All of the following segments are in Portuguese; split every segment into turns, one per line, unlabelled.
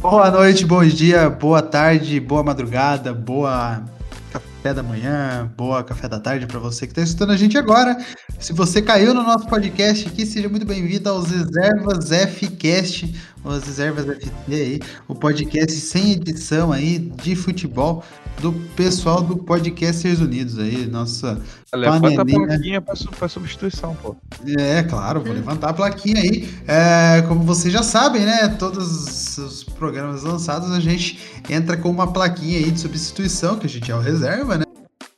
Boa noite, bom dia, boa tarde, boa madrugada, boa café da manhã, boa café da tarde para você que está escutando a gente agora. Se você caiu no nosso podcast aqui, seja muito bem-vindo aos Reservas Fcast, as Reservas FT aí, o podcast sem edição aí de futebol do pessoal do Podcasters Unidos aí, nossa
Levanta a plaquinha para substituição, pô.
É, claro, vou levantar a plaquinha aí. É, como vocês já sabem, né, todos os programas lançados a gente entra com uma plaquinha aí de substituição, que a gente é o reserva, né?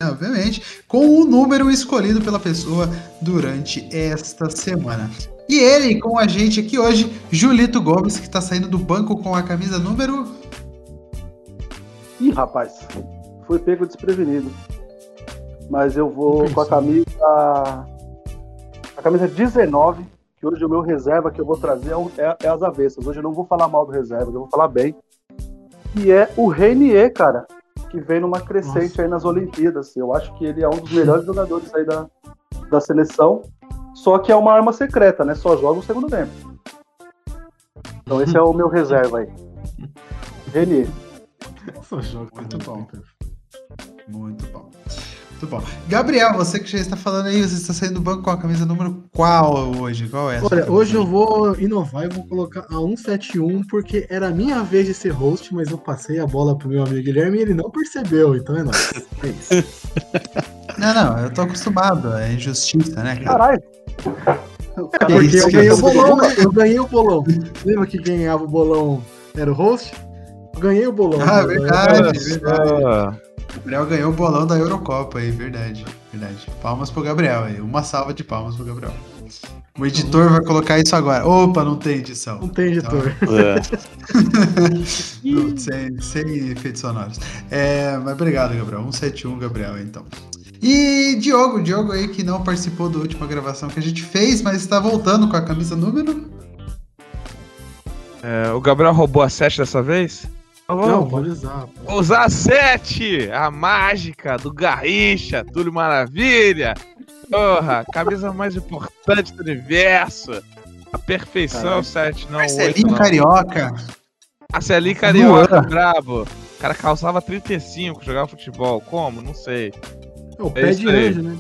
Obviamente, com o número escolhido pela pessoa durante esta semana. E ele com a gente aqui hoje, Julito Gomes, que está saindo do banco com a camisa número.
Ih, rapaz, foi pego desprevenido. Mas eu vou com a camisa. A camisa 19, que hoje o meu reserva que eu vou trazer é, é, é as avessas. Hoje eu não vou falar mal do reserva, eu vou falar bem. E é o Renier, cara, que vem numa crescente Nossa. aí nas Olimpíadas. Eu acho que ele é um dos melhores jogadores aí da, da seleção. Só que é uma arma secreta, né? Só joga o segundo tempo. Então esse é o meu reserva aí. Renier.
Só joga muito bom. Muito bom. Muito bom. Gabriel, você que já está falando aí, você está saindo do banco com a camisa número qual hoje? Qual é?
Olha, hoje eu vou inovar e vou colocar a 171, porque era a minha vez de ser host, mas eu passei a bola pro meu amigo Guilherme e ele não percebeu, então é nóis. É isso.
Não, não, eu tô acostumado, é injustiça, né, cara?
Caralho!
É porque eu ganhei o bolão, né? Eu ganhei o bolão. Lembra que ganhava o bolão era o host? Ganhei o bolão.
Ah, verdade, verdade. Gabriel ganhou o bolão da Eurocopa aí, verdade, verdade. Palmas pro Gabriel aí, uma salva de palmas pro Gabriel. O editor vai colocar isso agora. Opa, não tem edição.
Não tem editor.
Então... É. sem, sem efeitos sonoros. É, mas obrigado, Gabriel. 171, Gabriel, então. E Diogo, Diogo aí que não participou da última gravação que a gente fez, mas está voltando com a camisa número.
É, o Gabriel roubou a 7 dessa vez?
Não, pode usar.
Vou usar a 7, a mágica do Garrincha, Túlio Maravilha. Porra, camisa mais importante do universo. A perfeição, 7, não.
Marcelinho 8, Carioca.
Marcelinho Carioca, brabo. O cara calçava 35, jogava futebol. Como? Não sei.
É o pé é de anjo, né?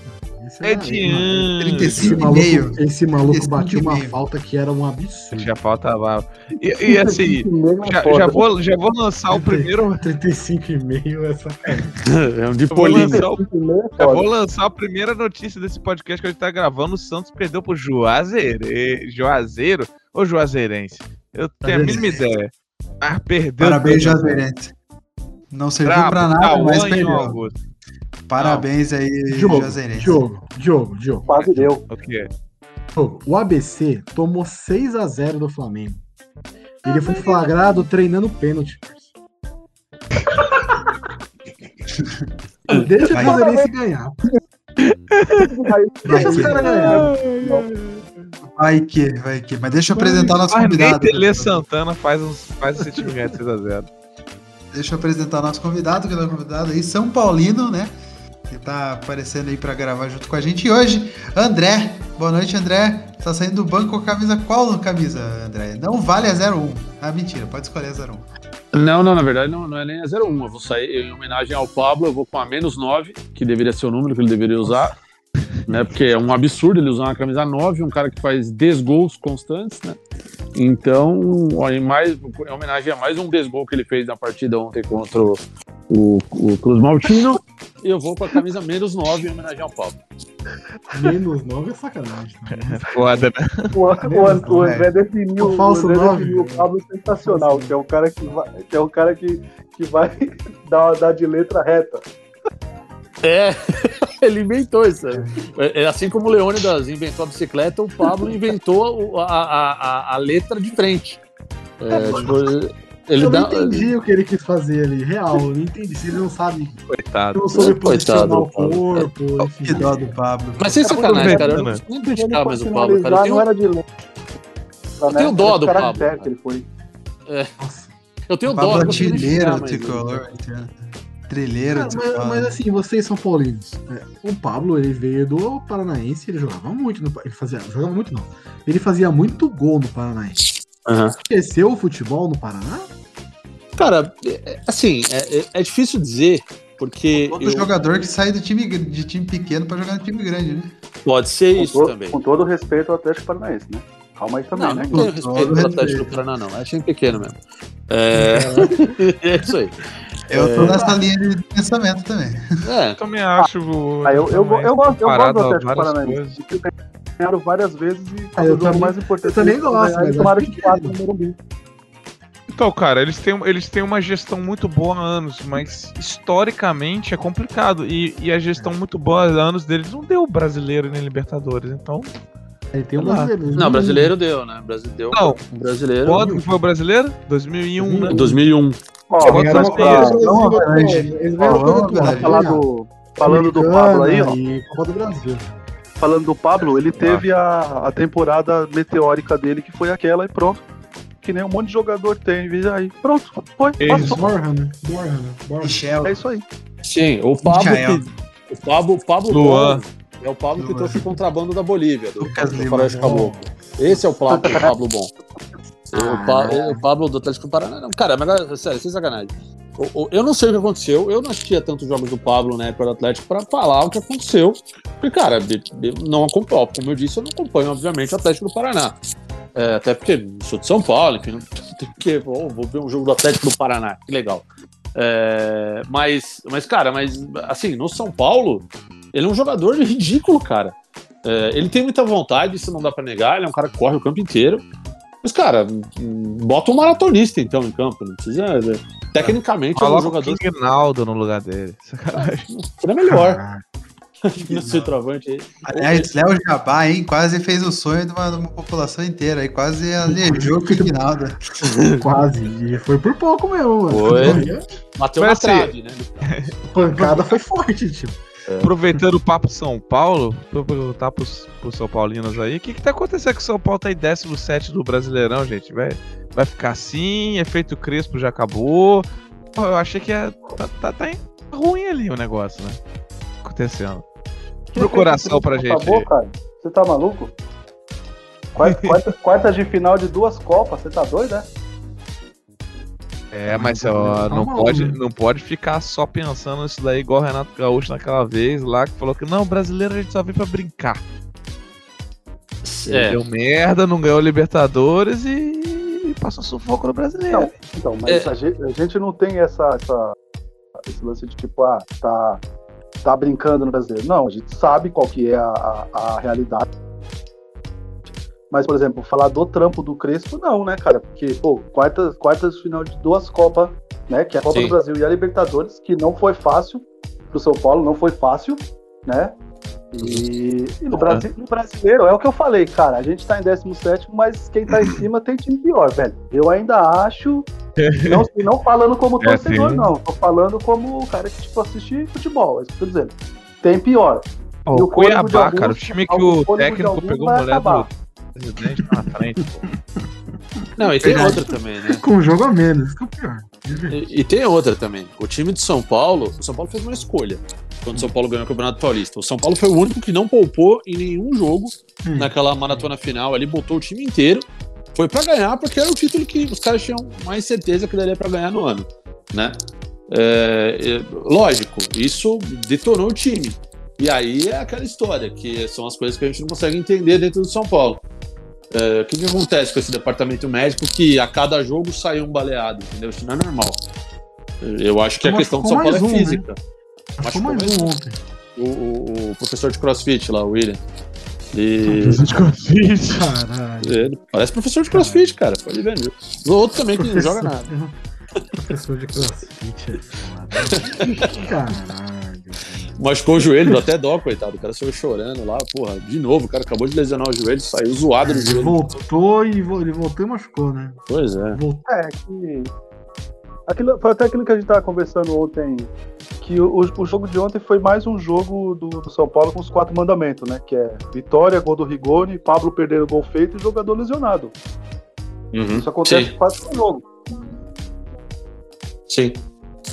É de ano.
Esse maluco, esse maluco bateu uma falta que era um absurdo.
Já falta lá. E, e assim, já, já, vou, já vou lançar o primeiro.
35,5 é sacanagem.
É um de polinho. Já vou lançar a primeira notícia desse podcast que a gente tá gravando. O Santos perdeu pro Juazeiro. Juazeiro ou Juazeirense? Eu tenho a mínima ideia.
Mas perdeu. Parabéns, Juazeirense. Não serviu Bravo, pra nada, mas perdeu. Parabéns aí,
Diogo, Diogo, Diogo, Diogo.
Quase deu.
O quê?
O ABC tomou 6 a 0 do Flamengo. Ele foi flagrado treinando pênalti. Deixa o Fluminense ganhar.
Deixa os caras ganhar. Vai que, vai que. Mas deixa eu apresentar nosso Mas convidado.
Tele Santana faz, uns, faz esse time ganhar de 6x0.
Deixa eu apresentar nosso convidado, que é o convidado aí, São Paulino, né? Que tá aparecendo aí para gravar junto com a gente. E hoje, André. Boa noite, André. Tá saindo do banco com a camisa. Qual camisa, André? Não vale a 01. Ah, mentira, pode escolher a 01.
Não, não, na verdade não, não é nem a 01. Eu vou sair em homenagem ao Pablo, eu vou com a menos 9, que deveria ser o número que ele deveria usar. Né, porque é um absurdo ele usar uma camisa 9, um cara que faz 10 gols constantes, né? Então, em, mais, em homenagem a mais um desgol que ele fez na partida ontem contra o, o, o Cruz Maltino, eu vou com a camisa menos 9 em homenagem ao Pablo.
Menos 9 é sacanagem.
É foda, né?
O, o, o André definiu o, falso o, André definiu o Pablo sensacional, que é um cara que vai, que é um cara que, que vai dar, dar de letra reta.
É, ele inventou isso. É, é, assim como o Leônidas inventou a bicicleta, o Pablo inventou a, a, a, a letra de frente. É,
tipo, ele eu dá... não entendi o que ele quis fazer ali, real. Eu não entendi. Se ele não sabe.
Coitado.
Não soube posicionar o corpo.
Enfim. Que dó do Pablo.
Mas sem sacanagem, cara. Eu não nem criticar mais o Pablo, cara. Eu tenho, era de... eu tenho dó do Pablo. Que ele foi. É. Eu tenho dó.
Pablo artilheiro tricolor, trilheiro. Ah,
mas, mas, assim, vocês são paulinos. É, o Pablo, ele veio do Paranaense, ele jogava muito. No, ele fazia, jogava muito, não. Ele fazia muito gol no Paranaense. Uhum. Esqueceu o futebol no Paraná?
Cara, é- assim, é, é- é difícil dizer, porque
Outro
eu-
jogador que sai do time, de time pequeno pra jogar no time grande, né?
pode ser
Com,
isso
todo-
também.
com todo respeito ao Atlético Paranaense, né? Calma aí também,
Não,
né?
não tenho respeito
todo
pelo Atlético do Paraná, não. É time pequeno mesmo. É, é isso aí.
Eu tô nessa linha de pensamento também.
É,
Eu também acho. o-
Ah, eu, eu, eu gosto, eu gosto do Atlético Paranaense. Ganharam várias vezes e
Ah, eu também-
mais importante.
eu também
eles
gosto,
e
mas
tomaram de quatro no Morumbi.
Então, cara, eles têm, eles têm uma gestão muito boa há anos, mas historicamente é complicado. E, e a gestão muito boa há anos deles não deu brasileiro nem Libertadores. Então,
Aí tem um brasileiro.
não, brasileiro deu, né? Brasileiro deu.
Não.
brasileiro.
quando que foi o brasileiro? 2001, né?
2001.
Ó,
Quantas
Ganharam uma Copa
vezes?
do Brasil,
Não,
atual.
verdade.
Eles
falar do, falando do Pablo aí, ó.
Copa do Brasil.
Falando do Pablo, ele teve a, a temporada meteórica dele, que foi aquela, e pronto. Que nem um monte de jogador tem. e Aí, pronto. Foi,
Eles-
passou.
Né? Né? Borja.
Michel.
É isso aí.
Sim, o Pablo. Que, o Pablo, Pablo
Luan.
É o Pablo que trouxe o contrabando da Bolívia, do,
Lucas
do. Faroeste Caboclo. Esse é o Pablo, o Pablo bom.
Ah.
O, Pa- o Pablo do Atlético do Paraná. Não, cara, mas agora, sério, sem sacanagem. O- o- Eu não sei o que aconteceu, eu não assistia tantos jogos do Pablo na época do Atlético pra falar o que aconteceu. Porque, cara, eu não acompanho, como eu disse, eu não acompanho, obviamente, o Atlético do Paraná. É, até porque sou de São Paulo, enfim, não porque vou, vou ver um jogo do Atlético do Paraná, que legal. É, mas, mas, cara, mas assim, no São Paulo, ele é um jogador ridículo, cara. É, ele tem muita vontade, isso não dá pra negar, ele é um cara que corre o campo inteiro. Mas, cara, bota um maratonista então em campo, não precisa. né? Tecnicamente é um
Coloca o
jogador
King Naldo no lugar dele. Sacanagem.
seria melhor
Caraca.
no centroavante aí.
Aliás, Léo Jabá, hein? Quase fez o sonho de uma, de uma população inteira. aí quase aleijou o Quignaldo.
Quase. E foi por pouco mesmo, mano.
Foi. Bateu
Mas,
na
assim,
trave, né?
A pancada foi forte, tipo.
Aproveitando o papo São Paulo, vou perguntar pros, pros São Paulinos aí, o que, que tá acontecendo que o São Paulo tá em 17 do Brasileirão, gente? Vai, vai ficar assim, efeito Crespo já acabou. Eu achei que ia, tá, tá, tá ruim ali o negócio, né? Acontecendo. Pro coração pra gente.
Acabou, cara. Você tá maluco? Quarta, quarta- quartas de final de duas Copas, você tá doido, né?
É, mas ó, não,
Calma,
pode,
homem.
não pode ficar só pensando nisso daí, igual o Renato Gaúcho naquela vez lá, que falou que não, brasileiro a gente só vem pra brincar.
É,
Deu merda, não ganhou Libertadores e passou sufoco no brasileiro.
Não, então, mas
É.
a, gente, a gente não tem essa, essa- esse lance de tipo, ah, tá, tá brincando no brasileiro. Não, a gente sabe qual que é a, a, a realidade. Mas, por exemplo, falar do trampo do Crespo, não, né, cara? Porque, pô, quartas, quartas final de duas Copas, né? Que é a Copa
Sim.
do Brasil e a Libertadores, que não foi fácil pro São Paulo, não foi fácil, né? E, e no, Brasi- no brasileiro, é o que eu falei, cara. A gente tá em 17, mas quem tá em cima tem time pior, velho. Eu ainda acho. Não, e não falando como
É,
torcedor,
sim.
não. Tô falando como o cara que, tipo, assiste futebol. É isso que eu tô dizendo. Tem pior. E
o
o
Cuiabá,
alguns-
cara, o time que
o
o técnico pegou mulher
acabar.
do presidente na frente. pô.
Não, e tem outra também, né?
Com um jogo a menos, que é o pior.
E, e tem outra também. O time de São Paulo, o São Paulo fez uma escolha quando o São Paulo ganhou o Campeonato Paulista. O São Paulo foi o único que não poupou em nenhum jogo
Hum.
naquela maratona final ali, botou o time inteiro. Foi pra ganhar, porque era o título que os caras tinham mais certeza que daria pra ganhar no ano, né? É, é, lógico, isso detonou o time. E aí é aquela história, que são as coisas que a gente não consegue entender dentro do São Paulo. É, o que, que acontece com esse departamento médico que a cada jogo sai um baleado, entendeu? Isso não é normal. Eu acho que a
Mas
questão do
ficou
São Paulo é
um, né?
física.
Achou
Machucou
mais um ontem.
O, o- o professor de crossfit lá, o William. E...
Caralho.
É, ele parece professor de crossfit, cara. Pode ver. viu? O outro também que não joga nada.
Professor de crossfit é. Caralho.
Machucou o joelho, deu até dó, coitado. O cara saiu chorando lá, porra. De novo, o cara acabou de lesionar o joelho, saiu zoado do
Ele
joelho.
voltou e vo- ele voltou e machucou, né?
Pois é.
Voltou.
É, que. Aquilo, foi até aquilo que a gente tava conversando ontem. Que o, o jogo de ontem foi mais um jogo do, do São Paulo com os quatro mandamentos, né? Que é vitória, gol do Rigoni, Pablo perdendo gol feito e jogador lesionado.
Uhum.
Isso acontece
Sim,
quase todo jogo.
sim.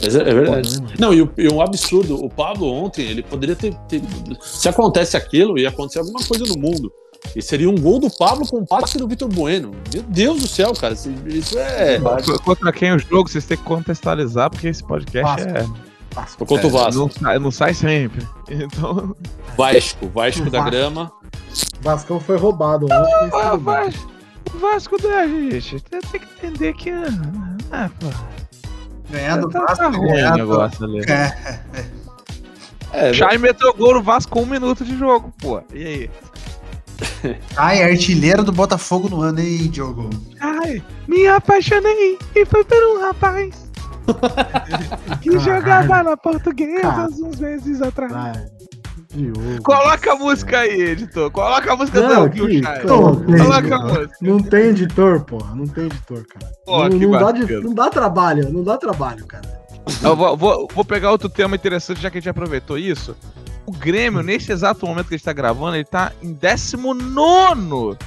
Mas é, é verdade.
Né, mano?
Não, e, o, e um absurdo, o Pablo ontem, ele poderia ter, ter- Se acontece aquilo, ia acontecer alguma coisa no mundo. E seria um gol do Pablo com um passe do Vitor Bueno. Meu Deus do céu, cara. Isso isso é.
Contra quem o jogo, vocês têm que contextualizar, porque esse podcast
Vasco.
é.
Vasco.
Contra o Vasco.
Não, sai- não sai sempre. Então.
Vasco. Vasco da
Vasco.
grama.
Vascão foi roubado ontem,
Ah. Vasco, o Vasco da gente. Tem tem que entender que. Ah, pô.
Ganhar do
Tá,
Vasco,
tá ruim o negócio ali.
É,
É,
Chay meteu gol no Vasco com um minuto de jogo, pô. E aí?
Ai, artilheiro do Botafogo no ano, hein, Diogo?
Ai, me apaixonei e foi por um rapaz que
Caralho.
jogava na portuguesa uns meses atrás.
Diogo.
Coloca a música aí, editor. Coloca a música
Não,
do Chay.
coloca,
a música.
Não tem editor, porra. Não tem editor, cara.
Pô,
não, não dá de- não dá trabalho, não dá trabalho, cara.
Eu vou, vou- vou pegar outro tema interessante, já que a gente aproveitou isso. O Grêmio, nesse exato momento que a gente tá gravando, ele tá em 19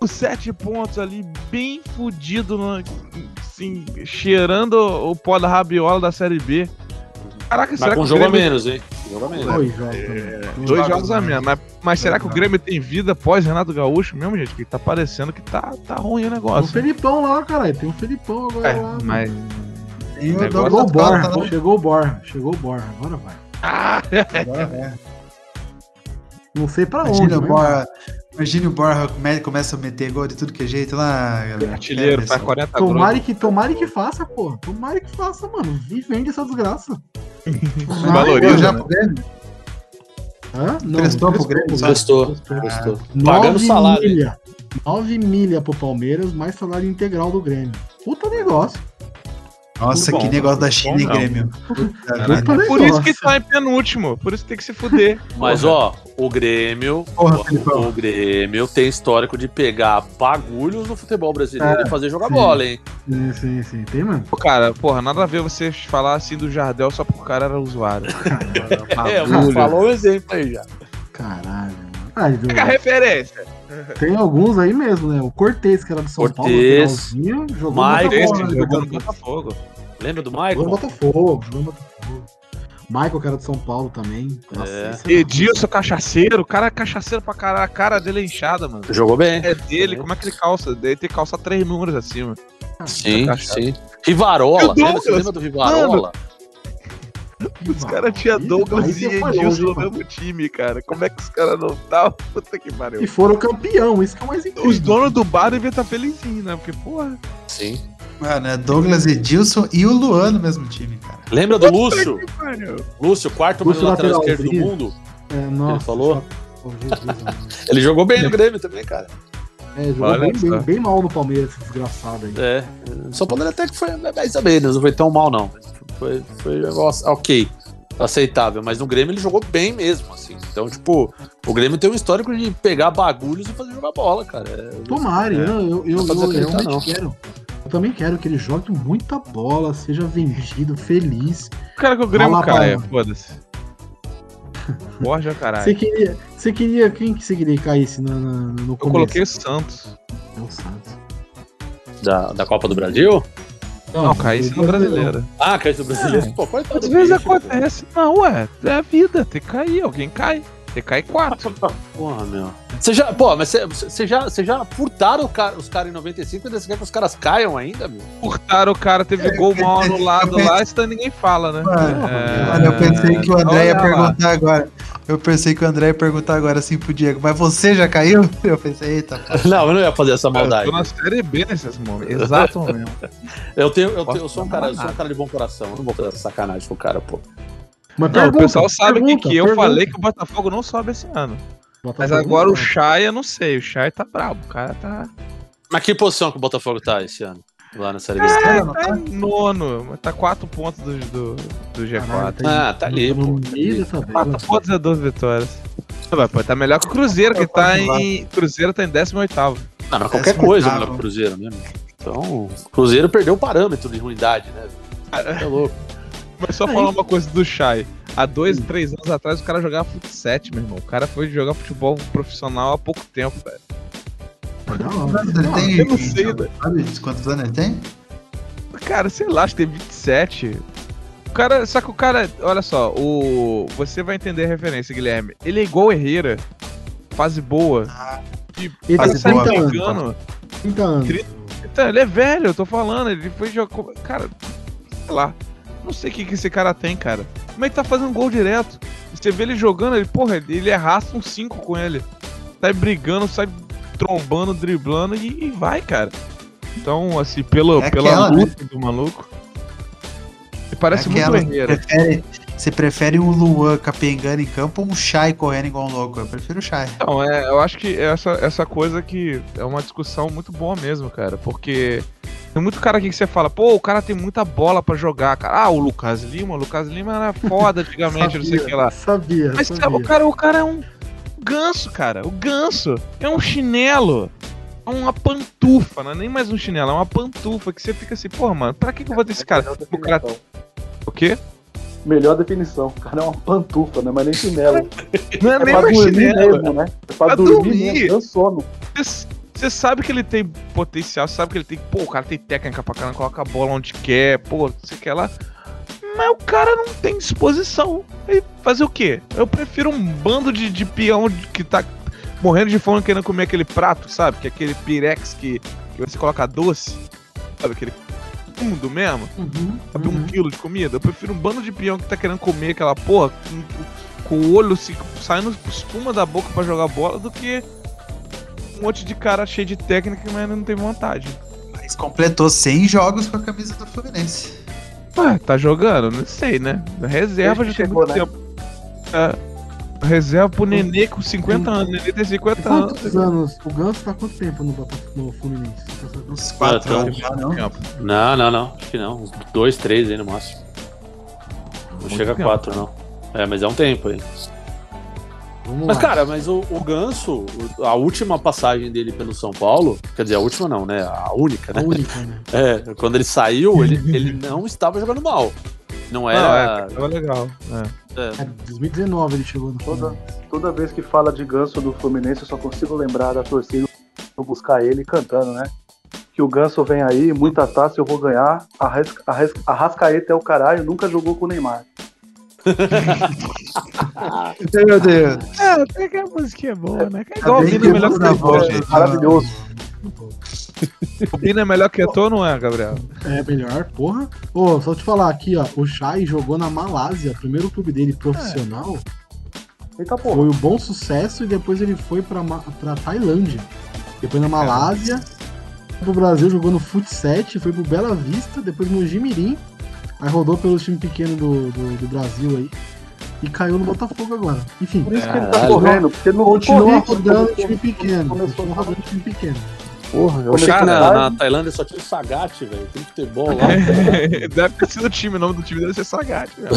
os sete pontos ali, bem fudido, no- assim, cheirando o pó da rabiola da Série B. Caraca,
Mas
será
com
que
um
o
jogo a
Grêmio...
menos, hein? Jogo a menos.
Dois jogos também.
Dois jogos a menos, mas, mas será que o Grêmio tem vida pós Renato Gaúcho mesmo, gente? Que tá parecendo que tá, tá ruim o
Tem um
negócio.
Felipão lá, caralho. Tem um Felipão agora
É,
lá.
mas...
O
Negócio-
Chegou o
Douglas
Borra,
né?
chegou o Borra, chegou o Borra, agora vai.
Ah,
Agora é.
Não sei pra onde.
Imagina o imagina o Borja come- começa a meter gol de tudo que é jeito lá, galera.
artilheiro,
É,
faz
pessoal.
40
Tomara que, tomara que faça, pô. Tomara que faça, mano. E vende essa desgraça.
Valoriza,
já
né?
pro Grêmio?
Hã? Não,
Prestou pro Grêmio?
Prestou.
Prestou.
Prestou.
Nove
Pagando salário.
Milha, 9 milha pro Palmeiras, mais salário integral do Grêmio. Puta negócio.
Nossa,
Bom,
que negócio da China e
bom.
Grêmio.
Caraca.
Puta
Por isso que tá em penúltimo, por isso que tem que se fuder.
Mas, ó, o Grêmio.
Porra,
o- o Grêmio tem histórico de pegar bagulhos no futebol brasileiro
É,
e fazer jogar
sim.
bola, hein?
Sim, sim, sim. Tem, mano?
Pô, cara, porra, nada a ver você falar assim do Jardel só porque o cara era usuário.
É,
Bagulho.
falou um exemplo aí já.
Caralho, mano.
Pega a referência.
tem alguns aí mesmo, né? O Cortez, que era do São Paulo, no
Cortez,
finalzinho, jogou
Mike,
no Botafogo,
Botafogo.
Lembra do Michael?
Botafogo, jogou no Botafogo. Michael, que era do São Paulo também. Nossa,
É.
esse era-
Edilson cachaceiro, o cara é cachaceiro pra caralho, a cara dele é inchada, mano.
Jogou bem.
É dele, como é que ele calça? Ele tem que calçar três números acima.
Sim,
cachaça.
sim. Rivarola,
o
lembra? Você lembra do Rivarola?
Os caras tinham Douglas e Edilson no
mano.
mesmo time, cara. Como é que os caras não estavam? Puta que pariu.
E foram campeão, isso que é o mais incrível.
Os donos do bar deviam estar felizinhos, né? Porque, porra.
Sim.
Mano, é Douglas Edilson e o Luan no mesmo time, cara.
Lembra do Lúcio? Lúcio, quarto
Lúcio
melhor lateral
lateral,
esquerdo do mundo.
É, nossa,
Ele falou?
Oh.
Ele jogou bem no Grêmio também, cara.
É, jogou
Olha
bem, bem, bem mal no Palmeiras, desgraçado aí.
É. São Paulo até que foi mais ou menos, não foi tão mal, não. Foi, foi negócio ok, aceitável. Mas no Grêmio ele jogou bem mesmo, assim. Então, tipo, o Grêmio tem um histórico de pegar bagulhos e fazer jogar bola, cara. É,
Tomara,
É.
eu, eu, eu, eu
acreditar,
realmente
não.
quero. Eu também quero que ele jogue muita bola, seja vendido, feliz.
Eu quero que o Grêmio
Fala,
caia,
Paulo.
foda-se. Borja, caralho.
Você queria, você queria. Quem que você queria que caísse na, na- no
Eu
começo?
coloquei o Santos.
É o Santos.
da, da Copa do Brasil?
Não, caísse no brasileiro.
Ah, caiu do brasileiro. Pô, coitado
Às vezes
bicho, pô.
acontece. Não, ué, é a vida. Tem que cair, alguém cai. Que cair quatro.
Porra, meu. Você já, pô, mas você- você já, você já furtaram o cara- os caras em 95 e você quer que os caras caiam ainda, meu?
Furtaram o cara, teve gol mal anulado
eu
lá, isso daí ninguém fala, né?
Mano,
É,
Mano, eu pensei que o André ia
olha lá.
perguntar agora. Eu pensei que o André ia perguntar agora assim pro Diego, mas você já caiu? Eu pensei, eita.
Não, eu não ia fazer essa
Eu
maldade.
tô na série B nesses momentos. Exato momento.
Eu, tenho, eu, tenho, eu sou um cara, eu sou um cara de bom coração. Eu não vou fazer essa sacanagem com o cara, pô.
Mas
Não,
pergunta,
o pessoal sabe que,
pergunta,
que eu
pergunta.
falei que o Botafogo não sobe esse ano. Mas
Botafogo
agora
não
o Chay, eu não sei. O Chay tá brabo. O cara tá.
Mas que posição que o Botafogo tá esse ano? Lá na Série B?
Cara, não
Tá
tá?
em nono. mas Tá 4 pontos do, do, do G4.
Caralho,
Ah, tá ali, pô.
meio dessa briga.
4 pontos é 12 vitórias. Vai, pô, tá melhor que o Cruzeiro, que tá em. Cruzeiro tá em 18.
Não, mas qualquer
Décimo
coisa
oitavo.
melhor que o Cruzeiro mesmo. Então, o Cruzeiro perdeu o parâmetro de ruindade, né? É louco.
Mas só falar uma coisa do Chay. Há dois, três anos atrás o cara jogava fut 7, meu irmão. O cara foi jogar futebol profissional há pouco tempo, velho.
Anos ele tem?
eu não sei,
Então, Sabe quantos anos ele tem?
Cara, sei lá, acho que tem 27. O cara, só que o cara, olha só, o você vai entender a referência, Guilherme. Ele é igual o Herrera, fase boa. E
Ele
cara,
tem
sai
30 anos.
brigando.
30 anos.
Então, ele é velho, eu tô falando, ele foi jogar. Cara, sei lá. Não sei o que, que esse cara tem, cara. Como é que tá fazendo gol direto? Você vê ele jogando, ele, porra, ele arrasta um 5 com ele. Sai brigando, sai trombando, driblando e, e vai, cara. Então, assim, pelo,
É
pela
aquela, né?
luta do maluco. Ele parece
É
muito
prefere, você prefere um Luan capengando em campo ou um Shai correndo igual um louco? Eu prefiro o Shai.
Então, é, eu acho que essa, essa coisa que é uma discussão muito boa mesmo, cara. Porque tem muito cara aqui que você fala, pô, o cara tem muita bola pra jogar, cara. Ah, o Lucas Lima, o Lucas Lima era foda antigamente, não sei o que lá.
Sabia,
Mas
sabia.
cara, o, cara, o cara é um ganso, cara. O ganso é um chinelo. É uma pantufa, não é nem mais um chinelo, é uma pantufa que você fica assim, porra, mano, pra que, que eu vou ter esse cara? O cara. O quê?
Melhor definição. O cara é uma pantufa, não é mais nem chinelo.
Não é,
É
nem
pra
mais
dormir
chinelo.
mesmo, né? É pra,
Pra
dormir,
dormir.
mesmo, dando sono.
Você sabe que ele tem potencial, sabe que ele tem. Pô, o cara tem técnica pra caramba, coloca a bola onde quer, pô, você quer lá. Mas o cara não tem disposição. E fazer o quê? Eu prefiro um bando de, de peão que tá morrendo de fome querendo comer aquele prato, sabe? Que é aquele pirex que, que você coloca doce. Sabe aquele fundo mesmo?
Uhum,
Sabe, um
uhum.
quilo de comida? Eu prefiro um bando de peão que tá querendo comer aquela porra com, com o olho se, saindo espuma da boca pra jogar bola do que um monte de cara cheio de técnica mas não tem vontade.
Mas completou 100 jogos com a camisa do Fluminense.
Ué, tá jogando? Não sei, né? Reserva já
que
tem
chegou,
muito
né?
tempo. É. Reserva pro Nenê com 50 anos. Nenê tem 50 anos.
Quantos anos? O Ganso tá quanto tempo no, Botafogo- no Fluminense?
Uns 4
então.
anos já, não?
Não, não, não. Acho que não. Uns dois, três aí no máximo. Não
Muito
chega a
tempo.
quatro, não. É, mas é um tempo aí.
Vamos
Mas,
lá.
cara, mas o, o Ganso, a última passagem dele pelo São Paulo, quer dizer, a última não, né? A única,
a
né?
única, né?
É, quando ele saiu, ele, ele não estava jogando mal. Não era.
é, tava legal. É.
é.
É, 2019 ele chegou no
Toda, toda vez que fala de ganso do Fluminense, eu só consigo lembrar da torcida eu buscar ele cantando, né? Que o Ganso vem aí, muita taça eu vou ganhar. Arrasca, arrasca, Arrascaeta é o caralho, nunca jogou com o Neymar.
Meu Deus.
É, até que a música é boa, né? É
Tá
igual o
bem
Bino é melhor que
na voz, gente.
Maravilhoso.
O Bino é melhor que Eto'o, não é, Gabriel?
É melhor, porra. Ô, só te falar aqui, ó. O Chay jogou na Malásia, primeiro clube dele profissional.
Eita porra.
Foi um bom sucesso e depois ele foi pra, Ma- pra Tailândia. Depois na Malásia. Foi pro Brasil, jogou no Fut 7, foi pro Bela Vista, depois no Jimirim. Aí rodou pelo time pequeno do, do, do Brasil aí. E caiu no Botafogo agora. Enfim,
Por isso que ele tá correndo, porque não
continua rodando
começou-
time pequeno.
começou
rodando time pequeno.
Porra, eu achei
Cara,
que na, na Tailândia só tinha o Sagat, velho. Tem futebol lá.
deve ter sido o time, o nome do time deve ser Sagat. velho.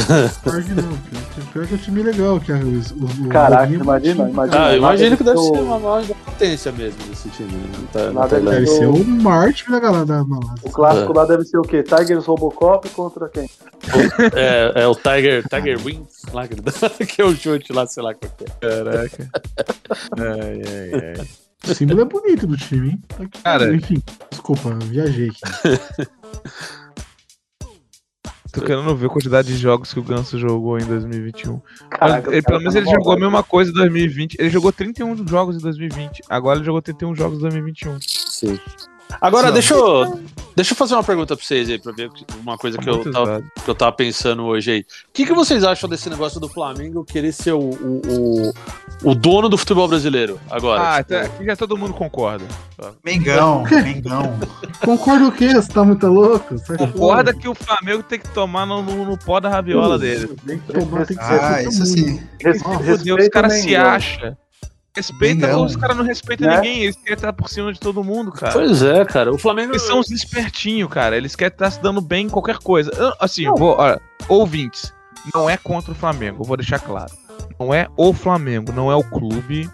Pior que não, pior que, pior que é um time legal, que é o, o, o
Caraca,
Rodrigo,
imagina, imagina.
Ah, eu imagino que deve
o-
ser uma maior potência mesmo desse time. né? Tá- na Tailândia.
Deve ser o maior time da galera da Malásia.
O clássico lá deve ser o quê? Tigers Robocop contra quem?
É, é o Tiger, Tiger Wings, lá que, que é o chute lá, sei lá qual que é.
Caraca. Ai, ai, ai.
O símbolo é bonito do time, hein?
Cara-
Enfim, desculpa, viajei aqui.
Tô querendo ver a quantidade de jogos que o Ganso jogou em 2021.
Caraca,
ele, pelo menos
tá
ele jogou a mesma coisa em 2020. Ele jogou 31 jogos em 2020. Agora ele jogou 31 jogos em 2021.
Sim. Agora,
Sim.
deixa eu, deixa eu fazer uma pergunta pra vocês aí, pra ver uma coisa que eu, tava, que eu tava pensando hoje aí. O que, que vocês acham desse negócio do Flamengo querer ser o, o, o, o dono do futebol brasileiro agora?
Ah,
Tipo,
aqui já todo mundo concorda.
Mengão, Mengão.
Concorda o quê? Você tá muito louco? Sai
Concorda
fora.
que o Flamengo tem que tomar no, no, no pó da rabiola dele.
Tem que tomar, tem que ser
Ah, isso sim.
Res-
Ah,
Meu Deus, os
respeita
caras
o
se
Mengão.
Respeita,
Mengão.
os caras não respeitam
Né?
ninguém, eles querem estar por cima de todo mundo, cara.
Pois é, cara. O Flamengo.
Eles são uns espertinhos, cara. Eles querem estar se dando bem em qualquer coisa. Assim, vou, olha, ouvintes, não é contra o Flamengo, eu vou deixar claro. Não é o Flamengo, não é o clube,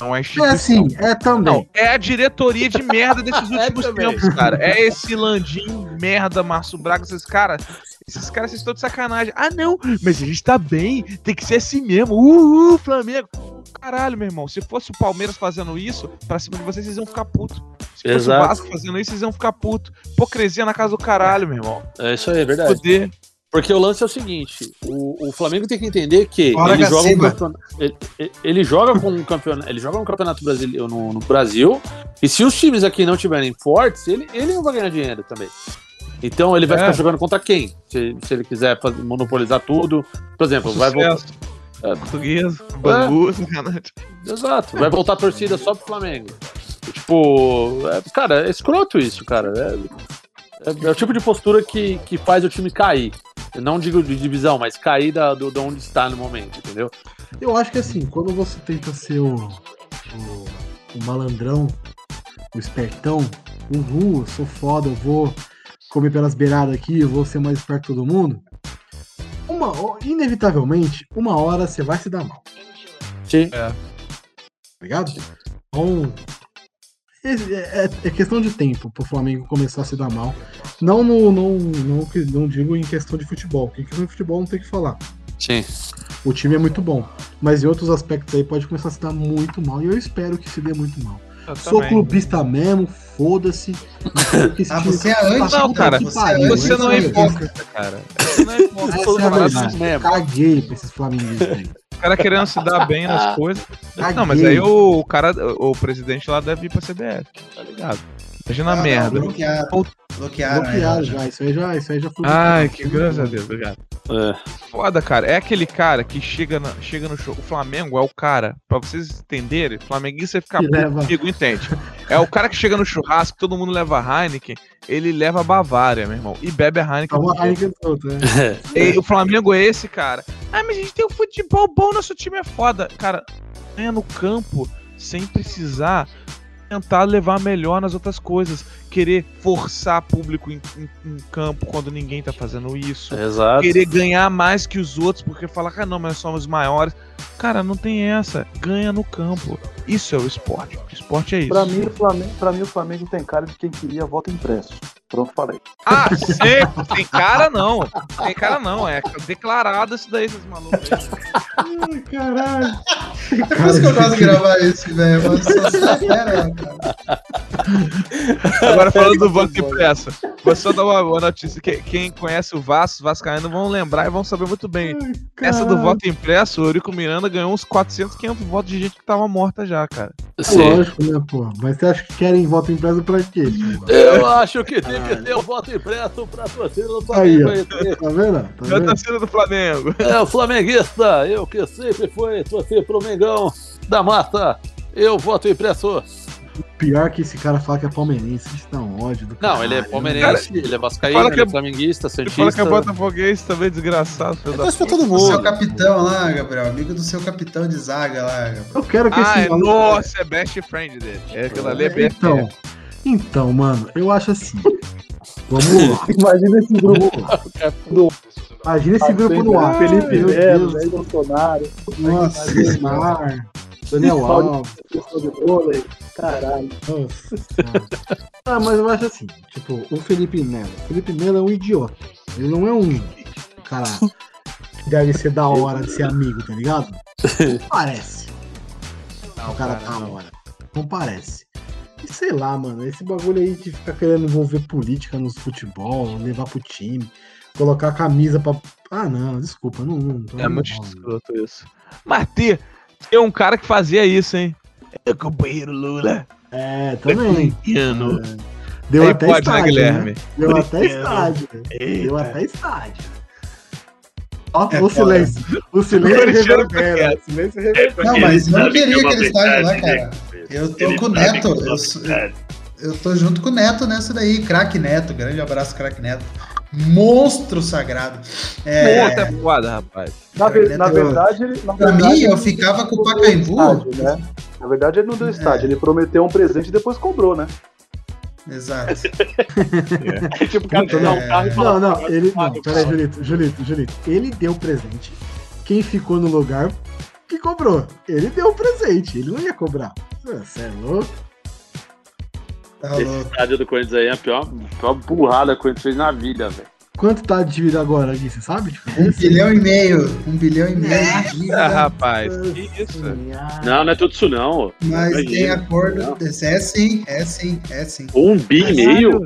não é a
É
instituição.
assim, é também.
Não, é a diretoria de merda desses
É
últimos
também.
tempos, cara. É esse Landim, merda, Márcio Braga, esses caras. Esses caras, vocês estão de sacanagem. Ah, não, mas a gente tá bem, tem que ser assim mesmo. Uh, uh, Flamengo. Caralho, meu irmão, se fosse o Palmeiras fazendo isso, pra cima de vocês, vocês iam ficar puto. Se fosse
Exato.
o Vasco fazendo isso, vocês iam ficar puto. Hipocrisia na casa do caralho, meu irmão.
É isso aí, é verdade.
Poder.
Porque o lance é o seguinte: o, o Flamengo tem que entender que
Fora
ele joga, um campeonato, ele, ele- ele joga com um campeonato, ele joga um campeonato brasileiro no, no Brasil. E se os times aqui não tiverem fortes, ele, ele não vai ganhar dinheiro também. Então ele vai
É.
ficar jogando contra quem? Se, se ele quiser fazer- monopolizar tudo. Por exemplo, vai voltar.
Sucesso. Português, Bangu, sacanagem.
Exato, vai voltar a torcida só pro Flamengo. Tipo, é, cara, é escroto isso, cara. É, é- é o tipo de postura que, que faz o time cair. Eu não digo de divisão, mas cair da, do, de onde está no momento, entendeu?
Eu acho que assim, quando você tenta ser o, o, o malandrão, o espertão, uhul, eu sou foda, eu vou comer pelas beiradas aqui, eu vou ser mais esperto que todo mundo. Uma, inevitavelmente, uma hora você vai se dar mal,
Sim.
tá ligado? Então, é, é- é questão de tempo pro Flamengo começar a se dar mal. Não, no, não, não, que- não digo em questão de futebol, porque em questão de futebol não tem o que falar.
Sim.
O time é muito bom. Mas em outros aspectos aí pode começar a se dar muito mal. E eu espero que se dê muito mal.
Eu
Sou
também.
clubista mesmo, foda-se.
Ah, você é anti,
Não, cara,
você
pariu,
é
Você não é hipócrita, cara. Você não é hipócrita.
É a verdade.
mesmo.
Caguei pra esses flamenguistas aí.
O cara querendo se dar bem nas coisas.
Caguei.
Não, mas aí o cara, o presidente lá deve ir pra CBF, tá ligado? Imagina a
Ah, não,
merda.
bloqueado. Bloquearam,
Bloquearam
é,
já. Isso aí já, isso aí já foi.
Ai, que graças a Deus, obrigado.
É.
Foda, cara. É aquele cara que chega, na- chega no show. O Flamengo é o cara, pra vocês entenderem, flamenguista
Que
puto
leva-
comigo, entende? É o cara que chega no churrasco, todo mundo leva Heineken, ele leva Bavária, meu irmão, e bebe a Heineken.
A
outro.
Heineken né?
E o Flamengo é esse cara. Ah, mas a gente tem um futebol bom, nosso time é foda. Cara, ganha no campo sem precisar tentar levar melhor nas outras coisas. Querer forçar público em, em- em campo quando ninguém tá fazendo isso.
Exato.
Querer ganhar mais que os outros porque falar que ah, não, mas somos maiores. Cara, não tem essa. Ganha no campo. Isso é o esporte. O esporte é isso.
Pra mim, o Flamengo, pra mim, o Flamengo tem cara de quem queria voto impresso. Pronto, falei.
Ah, sempre. Tem cara não. Tem cara não. É declarado isso daí, esses malucos.
Ai, caralho.
É por isso que eu gosto de gravar isso, velho. Mas só sai cara.
Agora falando do voto impresso, vou só dar uma, uma notícia. Que- Quem conhece o Vasco, os Vascaínos vão lembrar e vão saber muito bem. Essa do voto impresso, o Eurico Miranda ganhou uns 400, 500 votos de gente que tava morta já, cara.
Sim.
Lógico, né, pô? Mas você acha que querem voto impresso pra quê?
Eu acho que tem que ter o voto impresso pra torcida do
Aí,
Flamengo.
ó.
aí.
Tá vendo? Tá
É
vendo?
torcida do Flamengo.
É o flamenguista, eu que sempre fui torcer pro Mengão da mata. Eu voto impresso.
Pior que esse cara fala que é palmeirense, isso dá um ódio do
Não, ele é palmeirense, ele é vascaíno,
fala que
ele é
é-
flamenguista,
Ele fala que é
santista.
botafoguense também, desgraçado. filho da
Mas pra todo
Do seu
mundo.
capitão lá, Gabriel. Amigo do seu capitão de zaga lá, Gabriel.
Eu quero que
Ah,
esse
é,
maluco-
nossa, é best friend dele. É aquilo ali, é BFF.
Então, então, mano, eu acho assim. Vamos lá.
Imagina esse grupo.
Imagina esse grupo no ar.
Felipe Melo, Bolsonaro,
Nossa.
Neymar, Daniel Alves.
Caralho.
Nossa. Ah, mas eu acho assim, tipo, o Felipe Melo. O Felipe Melo é um idiota. Ele não é um cara que deve ser da hora de ser amigo, tá ligado? Não parece. o cara tá da hora. Não parece. E sei lá, mano, esse bagulho aí de ficar querendo envolver política nos futebol, levar pro time, colocar a camisa pra. Ah, não, desculpa, não. não
É muito escroto isso. Mas ter, ter um cara que fazia isso, hein? É o companheiro Lula.
É, também.
Corintiano.
Deu
Aí
até
pode, né,
estádio,
Guilherme?
Deu até estádio. né?
Eita.
Deu até estádio. Ó,
É
o silêncio. O silêncio reverbera. O silêncio reverbera.
Não, mas eu não queria
é
aquele estádio lá, cara. Eu tô
Ele
com o Neto.
é
Eu, eu tô junto com o Neto nessa daí. Craque Neto. Grande abraço, craque Neto. Monstro sagrado. É,
Puta é foda, rapaz.
Na, ver- na verdade, ele. Na
pra
verdade,
mim, eu
ele
ficava com o
não
Pacaembu.
estádio, né? Na verdade, ele não deu estádio. Ele prometeu um presente e depois cobrou, né?
Exato.
tipo, cara
é.
um carro e fala,
Não, não,
"Agora
ele. Não, peraí,
carro."
Julito, Julito, Julito. Ele deu o presente. Quem ficou no lugar que cobrou. Ele deu o presente. Ele não ia cobrar. Você é louco?
Tá
Esse
louco.
estádio do Corinthians aí é a pior, pior burrada que o Corinthians fez na vida, velho.
Quanto tá de dívida agora, Gui? Você sabe? Tipo,
Um bilhão e meio. Um bilhão e meio de
Ah,
dívida.
rapaz, que isso?
Não, não é tudo isso não.
Mas
Imagina.
tem acordo. É sim, é sim, é sim.
Um bi e meio?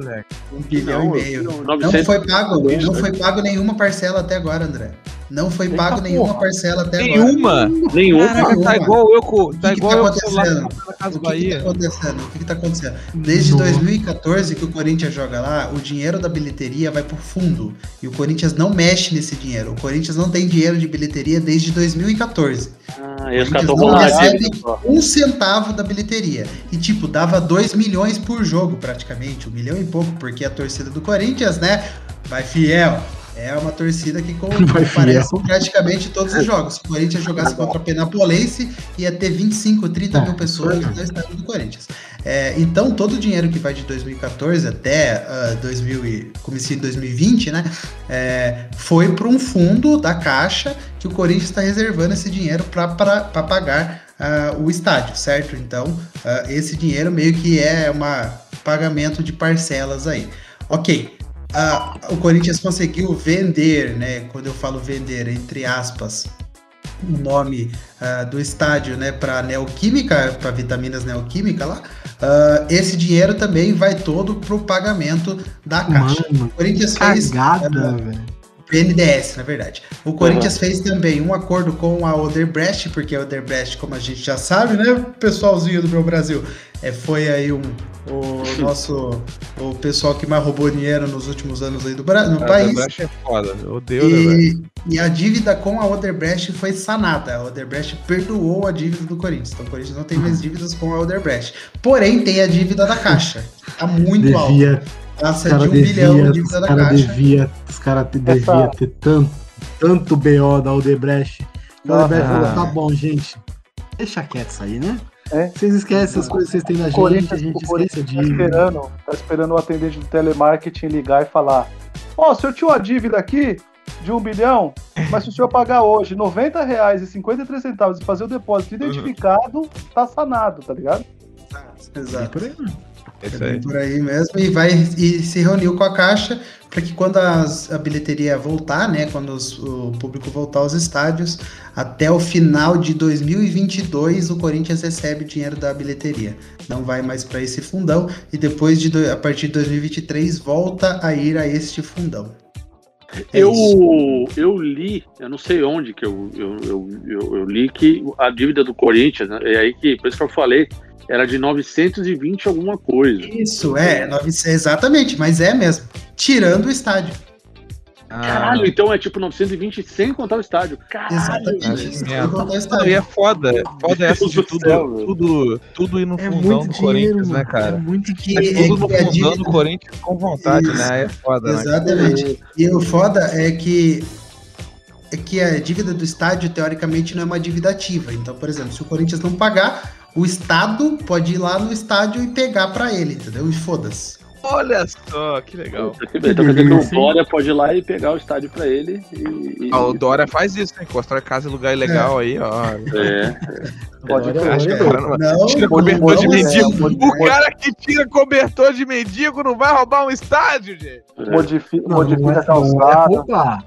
Um bilhão
Não,
e meio. Não
900
foi pago, não
né?
foi pago nenhuma parcela até agora, André. Não foi
Eita
pago nenhuma
porra.
parcela até agora.
Nenhuma?
Nenhum.
Caraca, tá
Nenhuma.
igual eu com, tá
que
igual
tá
eu o celular
acontecendo?
na
O que, que tá acontecendo? O que, que tá acontecendo? Desde
Nossa.
2014 que o Corinthians joga lá, o dinheiro da bilheteria vai pro fundo. E o Corinthians não mexe nesse dinheiro. O Corinthians não tem dinheiro de bilheteria desde 2014.
Ah, e os caras
Corinthians não recebe um centavo da bilheteria. E, tipo, dava 2 milhões por jogo, praticamente. Um milhão e pouco, porque a torcida do Corinthians, né, vai fiel. É uma torcida que comparece praticamente todos os jogos. Se o Corinthians jogasse contra a Penapolense, ia ter 25, 30 mil
É,
pessoas no estádio do Corinthians. É, então, todo o dinheiro que vai de 2014 até ah, 2000 e, comecinho de 2020, né, é, foi para um fundo da Caixa que o Corinthians está reservando esse dinheiro para pagar ah, o estádio, certo? Então, ah, esse dinheiro meio que é um pagamento de parcelas aí. Ok. o Corinthians conseguiu vender, né? Quando eu falo vender, entre aspas, o nome ah, do estádio, né, para Neoquímica, para Vitaminas Neoquímica lá. ah, esse dinheiro também vai todo pro pagamento da Caixa.
Mano,
o Corinthians fez
cagada,
ah,
velho.
PNDS, na verdade. O Corinthians fez também um acordo com a Oderbrecht, porque a Oderbrecht, como a gente já sabe, né, pessoalzinho do meu Brasil, é, foi aí um, o nosso o pessoal que mais roubou dinheiro nos últimos anos aí do Bra no
Cara,
país.
o Brecht é foda. Eu odeio.
E, e a dívida com a Oderbrecht foi sanada. A Oderbrecht perdoou a dívida do Corinthians. Então o Corinthians não tem mais dívidas com a Oderbrecht. Porém, tem a dívida da Caixa. Tá muito alta.
Devia, os
Passa
caras
de um bilhão
devia,
de
os
dívida da
cara
Caixa.
devia, os caras devia ter tanto, tanto BO da Odebrecht. A Odebrecht falou,
Ah.
tá bom, gente, deixa quieto isso aí, né?
É.
Vocês esquecem essas coisas que vocês têm na
O
gente,
Corinthians,
a gente esquece
Corinthians
de...
tá esperando, tá esperando o atendente do telemarketing ligar e falar: Ó, o senhor tinha uma dívida aqui de um bilhão, mas se o senhor pagar hoje 90 reais e 53 centavos e fazer o depósito identificado, tá sanado, tá ligado?
Exato.
Por aí, mano.
É isso
É
aí.
por aí mesmo. E vai e se reuniu com a Caixa para que quando as- a bilheteria voltar, né, quando os- o público voltar aos estádios, até o final de 2022 o Corinthians recebe dinheiro da bilheteria. Não vai mais para esse fundão e depois de a partir de 2023 volta a ir a este fundão. É
Eu,
isso.
eu li, eu não sei onde que eu, eu, eu, eu, eu li que a dívida do Corinthians, né, é aí que, por isso que eu falei, era de 920 alguma coisa.
Isso, é, 900 exatamente, mas é mesmo. Tirando o estádio.
Ah,
Caralho, então é tipo 920 sem contar o estádio. Caralho,
Exatamente.
Ah,
sem
merda.
contar o estádio.
e é foda. Foda essa de
do
tudo,
céu,
tudo, tudo ir no
É
fundão do
dinheiro,
Corinthians,
mano.
né, cara?
É muito
Que-
É tudo no
que a
fundão
dívida-
do Corinthians com vontade,
Isso.
né? É foda, né?
Exatamente. E o foda é que é que a dívida do estádio, teoricamente, não é uma dívida ativa. Então, por exemplo, se o Corinthians não pagar, o Estado pode ir lá no estádio e pegar pra ele, entendeu? E foda-se.
Olha só, que legal.
Então quer dizer que o? Dória pode ir lá e pegar o estádio pra ele e. e-
Ah, o Dória faz isso, né? Constrói casa em lugar ilegal aí, ó.
É,
Pode
Agora
crer.
Acho que
é
o cara não-
Não,
Tira
não,
cobertor de
não,
mendigo.
é,
O cara que tira cobertor de mendigo não vai roubar um estádio, gente.
Modifica
não,
a
é,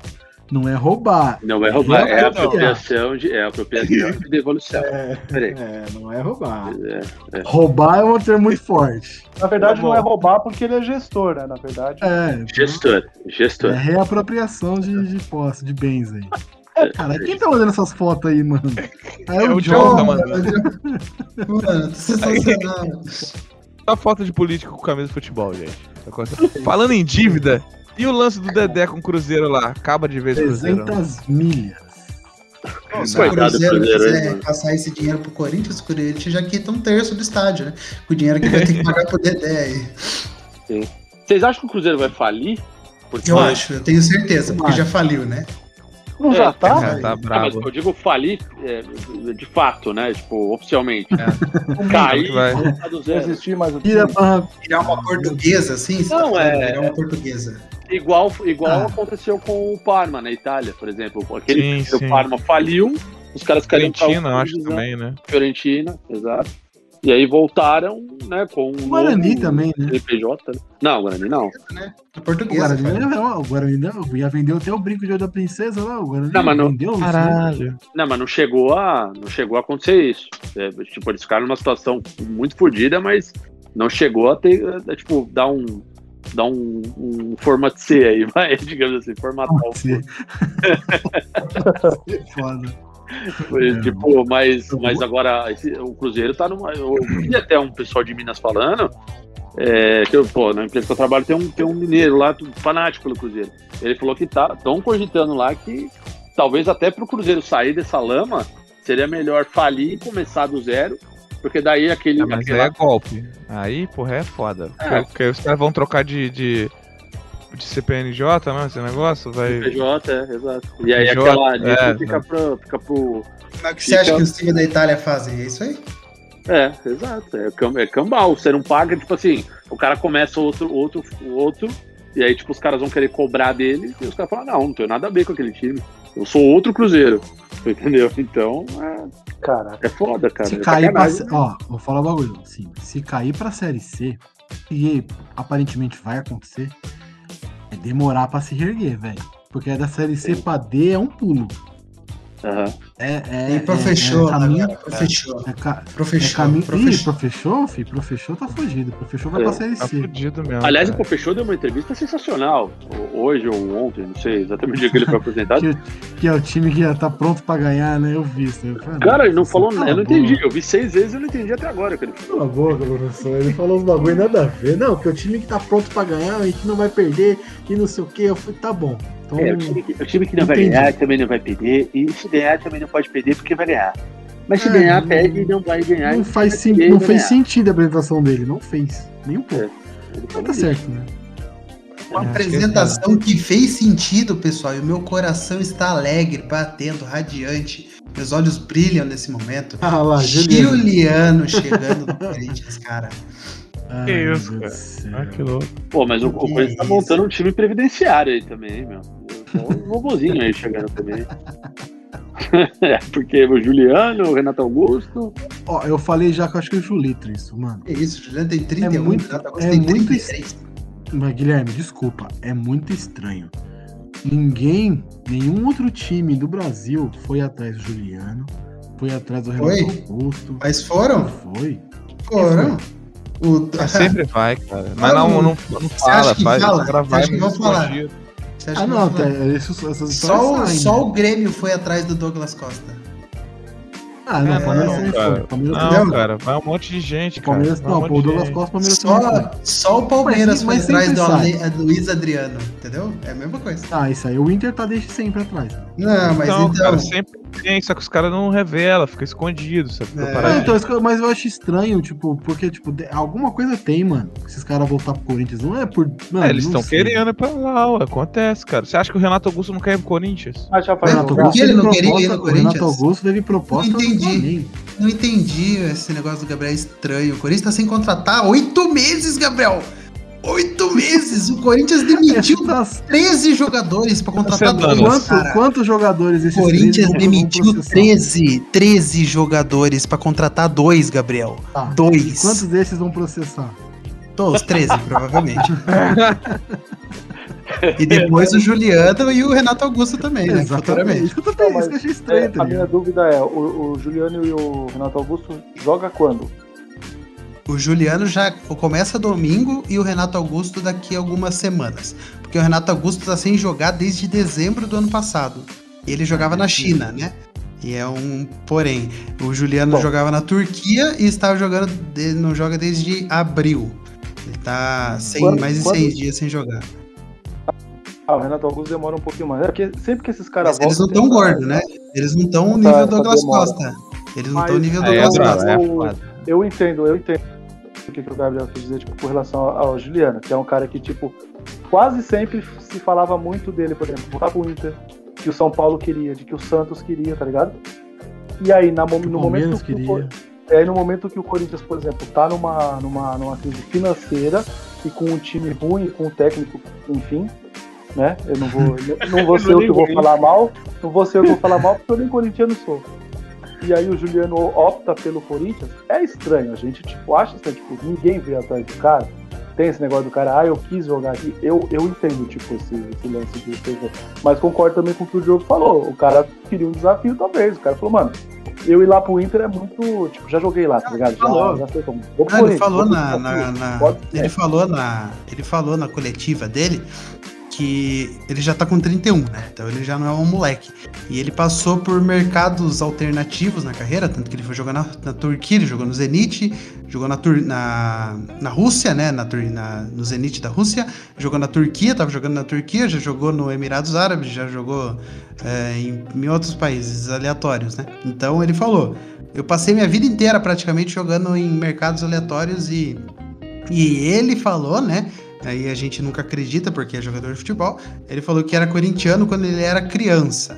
não é roubar. Não é roubar.
É é apropriação de. É apropriação de devolução. Peraí.
É, não é roubar.
É.
Roubar é um termo muito forte.
Na verdade,
Tá
não é roubar porque ele é gestor, né? Na verdade.
É,
Gestor,
é
gestor.
reapropriação de, de posse, de bens aí. Cara, quem tá mandando essas fotos aí, mano? Aí
É
é
o
o
John,
John.
tá mandando.
Mano, sensacional.
Só falta de político com camisa de futebol, gente. Falando em dívida, e o lance do Dedé com o Cruzeiro lá? Acaba de vez o Cruzeiro.
300 milhas.
Se o
Coitado do
Cruzeiro quiser
mano.
passar esse dinheiro pro Corinthians, o Corinthians já quita um terço do estádio, né? O dinheiro que vai ter que pagar pro Dedé aí.
Vocês acham que o Cruzeiro vai falir? Porque
Eu acho, eu tenho certeza, porque já faliu, né?
Não
É,
já tá?
Cara, tá
mas
bravo.
eu digo falir é, de fato, né? Tipo, oficialmente.
Como
Cair
Não
zero.
existir mais o
Tira pra.
Virar uma portuguesa, assim?
Não,
tá falando,
é-
Virar uma portuguesa.
Igual, igual
Ah.
aconteceu com o Parma na Itália, por exemplo. Aquele
Sim,
que o
sim.
Parma faliu, os caras queriam
Fiorentina, acho também, né?
Fiorentina, exato. E aí voltaram, né, com um
O Guarani
novo
também, né?
CNPJ. né? Não, o Guarani não.
né?
O
Portuguesa.
Guarani,
cara.
não, o Guarani não, ia vender até o brinco de ouro da princesa lá. O Guarani
Não, mas não-
vendeu. isso, né?
Caralho.
Não, mas não chegou a, não chegou a acontecer isso. É, tipo, eles ficaram numa situação muito fodida, mas não chegou a ter, é, tipo, dar um, dar um, um formato C aí, vai, digamos assim, formatar
ser. Foda.
Foi,
É.
tipo, mas, mas agora esse- o Cruzeiro tá numa. Eu vi até um pessoal de Minas falando. É, que eu, pô, na empresa que eu trabalho tem um, tem um mineiro lá, fanático pelo Cruzeiro. Ele falou que tá tão cogitando lá que talvez até pro Cruzeiro sair dessa lama seria melhor falir e começar do zero, porque daí aquele.
Ah, mas
aquele
aí é golpe. Aí, porra, é foda.
É.
Porque, porque os caras vão trocar de, de, de CPNJ, não, esse negócio? Vai.
PJ, é, exato. E aí
PJ,
aquela
é,
fica,
né.
pro, fica pro.
Mas o que você acha que os times da Itália fazem? É isso aí?
É, exato. É, cam- é cambal. Você não paga, tipo assim, o cara começa outro, outro, outro, e aí, tipo, os caras vão querer cobrar dele, e os caras falam, não, não tenho nada a ver com aquele time. Eu sou outro Cruzeiro. Entendeu? Então, é,
Caraca.
é foda, cara.
Se
é
cair pra.
sacanagem.
Ó, vou falar um bagulho. Assim, se cair pra Série C, e aparentemente vai acontecer, é demorar pra se reerguer, velho. Porque é da Série C pra D é um pulo.
Aham.
É, é,
E pro
é-
fechou,
é caminho,
agora, pro fechou.
é, ca-
Pro
é
fechou.
caminho.
pro
Ih,
fechou.
professor, fi, professor tá fugido. Professor vai
É,
Série
Tá
C.
fudido mesmo.
Aliás, o
cara.
Pofechou deu uma entrevista sensacional. Hoje ou ontem, não sei exatamente o dia que ele foi apresentado.
Que, que é o time que já tá pronto pra ganhar, né? Eu vi isso. Eu falei,
Cara, ele não falou nada. Eu não entendi. Eu vi seis vezes e eu não entendi até agora. Cara.
Cala a boca, professor. Ele falou uns bagulho nada a ver. Não, que o time que tá pronto pra ganhar, a gente não vai perder, que não sei o que. Eu falei, tá bom. Então,
É, o time, que, o time que não vai
Entendi.
ganhar também não vai perder. E se ganhar também não pode perder porque vai ganhar. Mas se
É,
ganhar,
não-
perde e não vai ganhar.
não, faz sim, não fez sentido a apresentação dele. Não fez. Nem um pouco. Mas
falou
tá certo, né?
Uma
É, acho que
apresentação que fez sentido, pessoal, e o meu coração está alegre, batendo, radiante. Meus olhos brilham nesse momento.
Ah lá, Juliano.
Juliano chegando no Corinthians, cara.
Ai,
Que isso, cara. Ah, que louco.
Pô, mas o, o Corinthians tá montando um time previdenciário aí também, meu. Tem um robozinho aí chegando também. É, porque o Juliano, o Renato Augusto.
Ó, eu falei já que eu acho que é o Julito isso, mano.
Que isso, o Juliano tem 31,
muito-
Renato Augusto
é
tem
muito
33.
Mas, Guilherme, desculpa, é muito estranho. Ninguém, nenhum outro time do Brasil foi atrás do Juliano, foi atrás do Renato
Foi?
Augusto.
Mas foram?
Foi.
Foram. O,
Mas sempre vai, cara. Mas não, não, não fala, faz.
fala?
O cara
Você
vai mas
vão falar?
Escondido.
Você acha
Ah,
que
não, tá, isso, essas
Só, o- só
né?
o Grêmio foi atrás do Douglas Costa.
Ah, não,
É,
Palmeiras
não,
também
cara.
foi. Palmeiras
Não,
Entendeu?
cara, vai um monte de gente,
O
cara.
Palmeiras,
um
não, pô, o Douglas. Costa, Palmeiras também foi.
Só, só o Palmeiras
Mas-
foi
mas
atrás do. Ale- é, Luiz Adriano, entendeu? É a mesma coisa.
Ah, isso aí. O Inter tá desde sempre atrás.
Não, mas
Então,
então.
cara, sempre tem, só que os caras não revelam, fica escondido, sabe?
É.
Ah, então, mas eu acho estranho, tipo, porque, tipo, alguma coisa tem, mano. Esses caras voltar pro Corinthians. Não é por. Mano,
É, eles
não
estão querendo ir pra lá, ué, acontece, cara. Você acha que o Renato Augusto não quer ir pro Corinthians?
Mas já
Renato
por
jogar.
que
Augusto
ele
teve
não queria ir no
proposta- o Renato
Corinthians?
Augusto teve proposta
Não entendi. Não entendi esse negócio do Gabriel estranho. O Corinthians tá sem contratar oito meses, Gabriel. Oito meses! O Corinthians demitiu
Essas-
13 jogadores pra contratar dois,
Quanto, quantos jogadores esses
O Corinthians
13 vão- vão
demitiu
processar?
13, 13 jogadores pra contratar dois, Gabriel.
Tá.
Dois.
Quantos desses vão processar?
Todos, 13, provavelmente. e depois o Juliano e o Renato Augusto também, né?
Exatamente. Eu também,
Não,
isso que achei estranho,
É, a minha dúvida é, o, o Juliano e o Renato Augusto joga quando?
O Juliano já começa domingo e o Renato Augusto daqui a algumas semanas. Porque o Renato Augusto tá sem jogar desde dezembro do ano passado. E ele jogava na China, né? E é um porém. O Juliano
Bom.
jogava na Turquia e estava jogando, de- não joga desde abril. Ele tá sem,
Quando-
mais de
quando-
seis dias sem jogar.
Ah, o Renato Augusto demora um pouquinho mais. É porque sempre que esses caras
Mas eles não
voltam,
estão
um-
gordos, né? Eles não estão
Tá,
nível
tá
Douglas
demora.
Costa. Eles não estão nível
Aí é
Douglas Costa.
é
o-
foda.
Eu entendo, eu entendo o que, que o Gabriel quis dizer, tipo, com relação ao, Juliano, que é um cara que, tipo, quase sempre se falava muito dele, por exemplo, voltar pro Inter, que o São Paulo queria, de que o Santos queria, tá ligado? E aí, na, no
Palmeiras
momento que o,
queria.
Aí, no momento que o Corinthians, por exemplo, tá numa, numa, numa crise financeira e com um time ruim, com um técnico, enfim, né? Eu não vou, não vou ser eu que vou falar mal, não vou ser eu que vou falar mal, porque eu nem corintiano sou. e aí o Juliano opta pelo Corinthians, é estranho. A gente, tipo, acha que tipo, ninguém veio atrás do cara. Tem esse negócio do cara, ah, eu quis jogar aqui. Eu, eu entendo, tipo, esse, esse lance de Mas concordo também com o que o Diogo falou. O cara queria um desafio, talvez. O cara falou, mano, eu ir lá pro Inter é muito. Tipo, já joguei lá, tá ligado? Já,
falou.
já sei como.
Ah, ele falou na, na, na ele falou na. Ele falou na coletiva dele que ele já tá com 31, né? Então ele já não é um moleque. E ele passou por mercados alternativos na carreira, tanto que ele foi jogar na, na Turquia, ele jogou no Zenit, jogou na, na, na Rússia, né? Na, na, no Zenit da Rússia, jogou na Turquia, tava jogando na Turquia, já jogou no Emirados Árabes, já jogou é, em, em outros países aleatórios, né? Então ele falou: eu passei minha vida inteira praticamente jogando em mercados aleatórios e. E ele falou, né? Aí a gente nunca acredita porque é jogador de futebol. Ele falou que era corintiano quando ele era criança.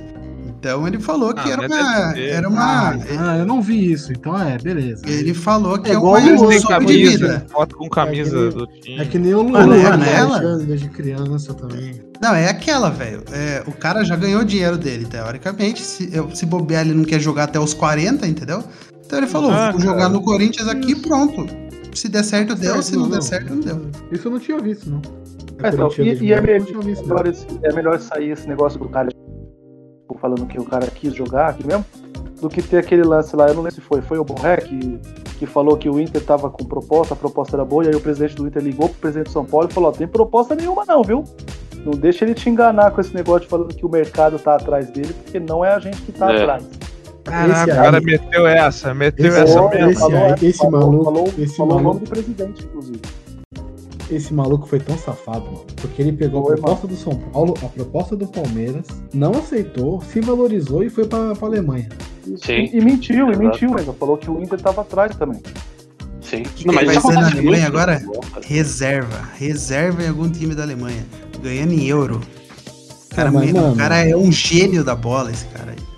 Então ele falou que ah, era, uma, era uma.
Ah, eu não vi isso, então é, beleza.
Ele falou que é,
é
uma
evolução de vida. Foto com camisa é
do
time.
É que nem o Luan,
Mano, é nela.
desde criança também.
Não, é aquela, velho. É, o cara já ganhou o dinheiro dele, teoricamente. Se, eu, se bobear, ele não quer jogar até os 40, entendeu? Então ele falou: ah, vou jogar no Corinthians aqui pronto. Se der certo, deu. Se não, não der certo, não deu.
Isso eu não tinha visto, não.
É, então, e, e é, melhor, visto, é melhor sair esse negócio do cara falando que o cara quis jogar aqui mesmo, do que ter aquele lance lá, eu não lembro se foi, foi o Borré que, que falou que o Inter tava com proposta, a proposta era boa, e aí o presidente do Inter ligou pro presidente de São Paulo e falou, ó, tem proposta nenhuma não, viu? Não deixa ele te enganar com esse negócio de falando que o mercado tá atrás dele, porque não é a gente que tá é. atrás.
Caraca, o cara meteu essa, meteu
esse,
essa
mesmo. Esse, falou, esse falou, maluco, falou, esse
falou
maluco,
o nome do presidente, inclusive.
Esse maluco foi tão safado, mano, porque ele pegou foi, a proposta mano. do São Paulo, a proposta do Palmeiras, não aceitou, se valorizou e foi pra, pra Alemanha.
Sim. E, e mentiu, Exato. e mentiu ainda. Falou que o Inter tava atrás também.
Sim. Não, mas vai ser na Alemanha agora? Reserva. Reserva em algum time da Alemanha. Ganhando em euro. Cara, mas, mano, o cara é um gênio da bola, esse cara aí.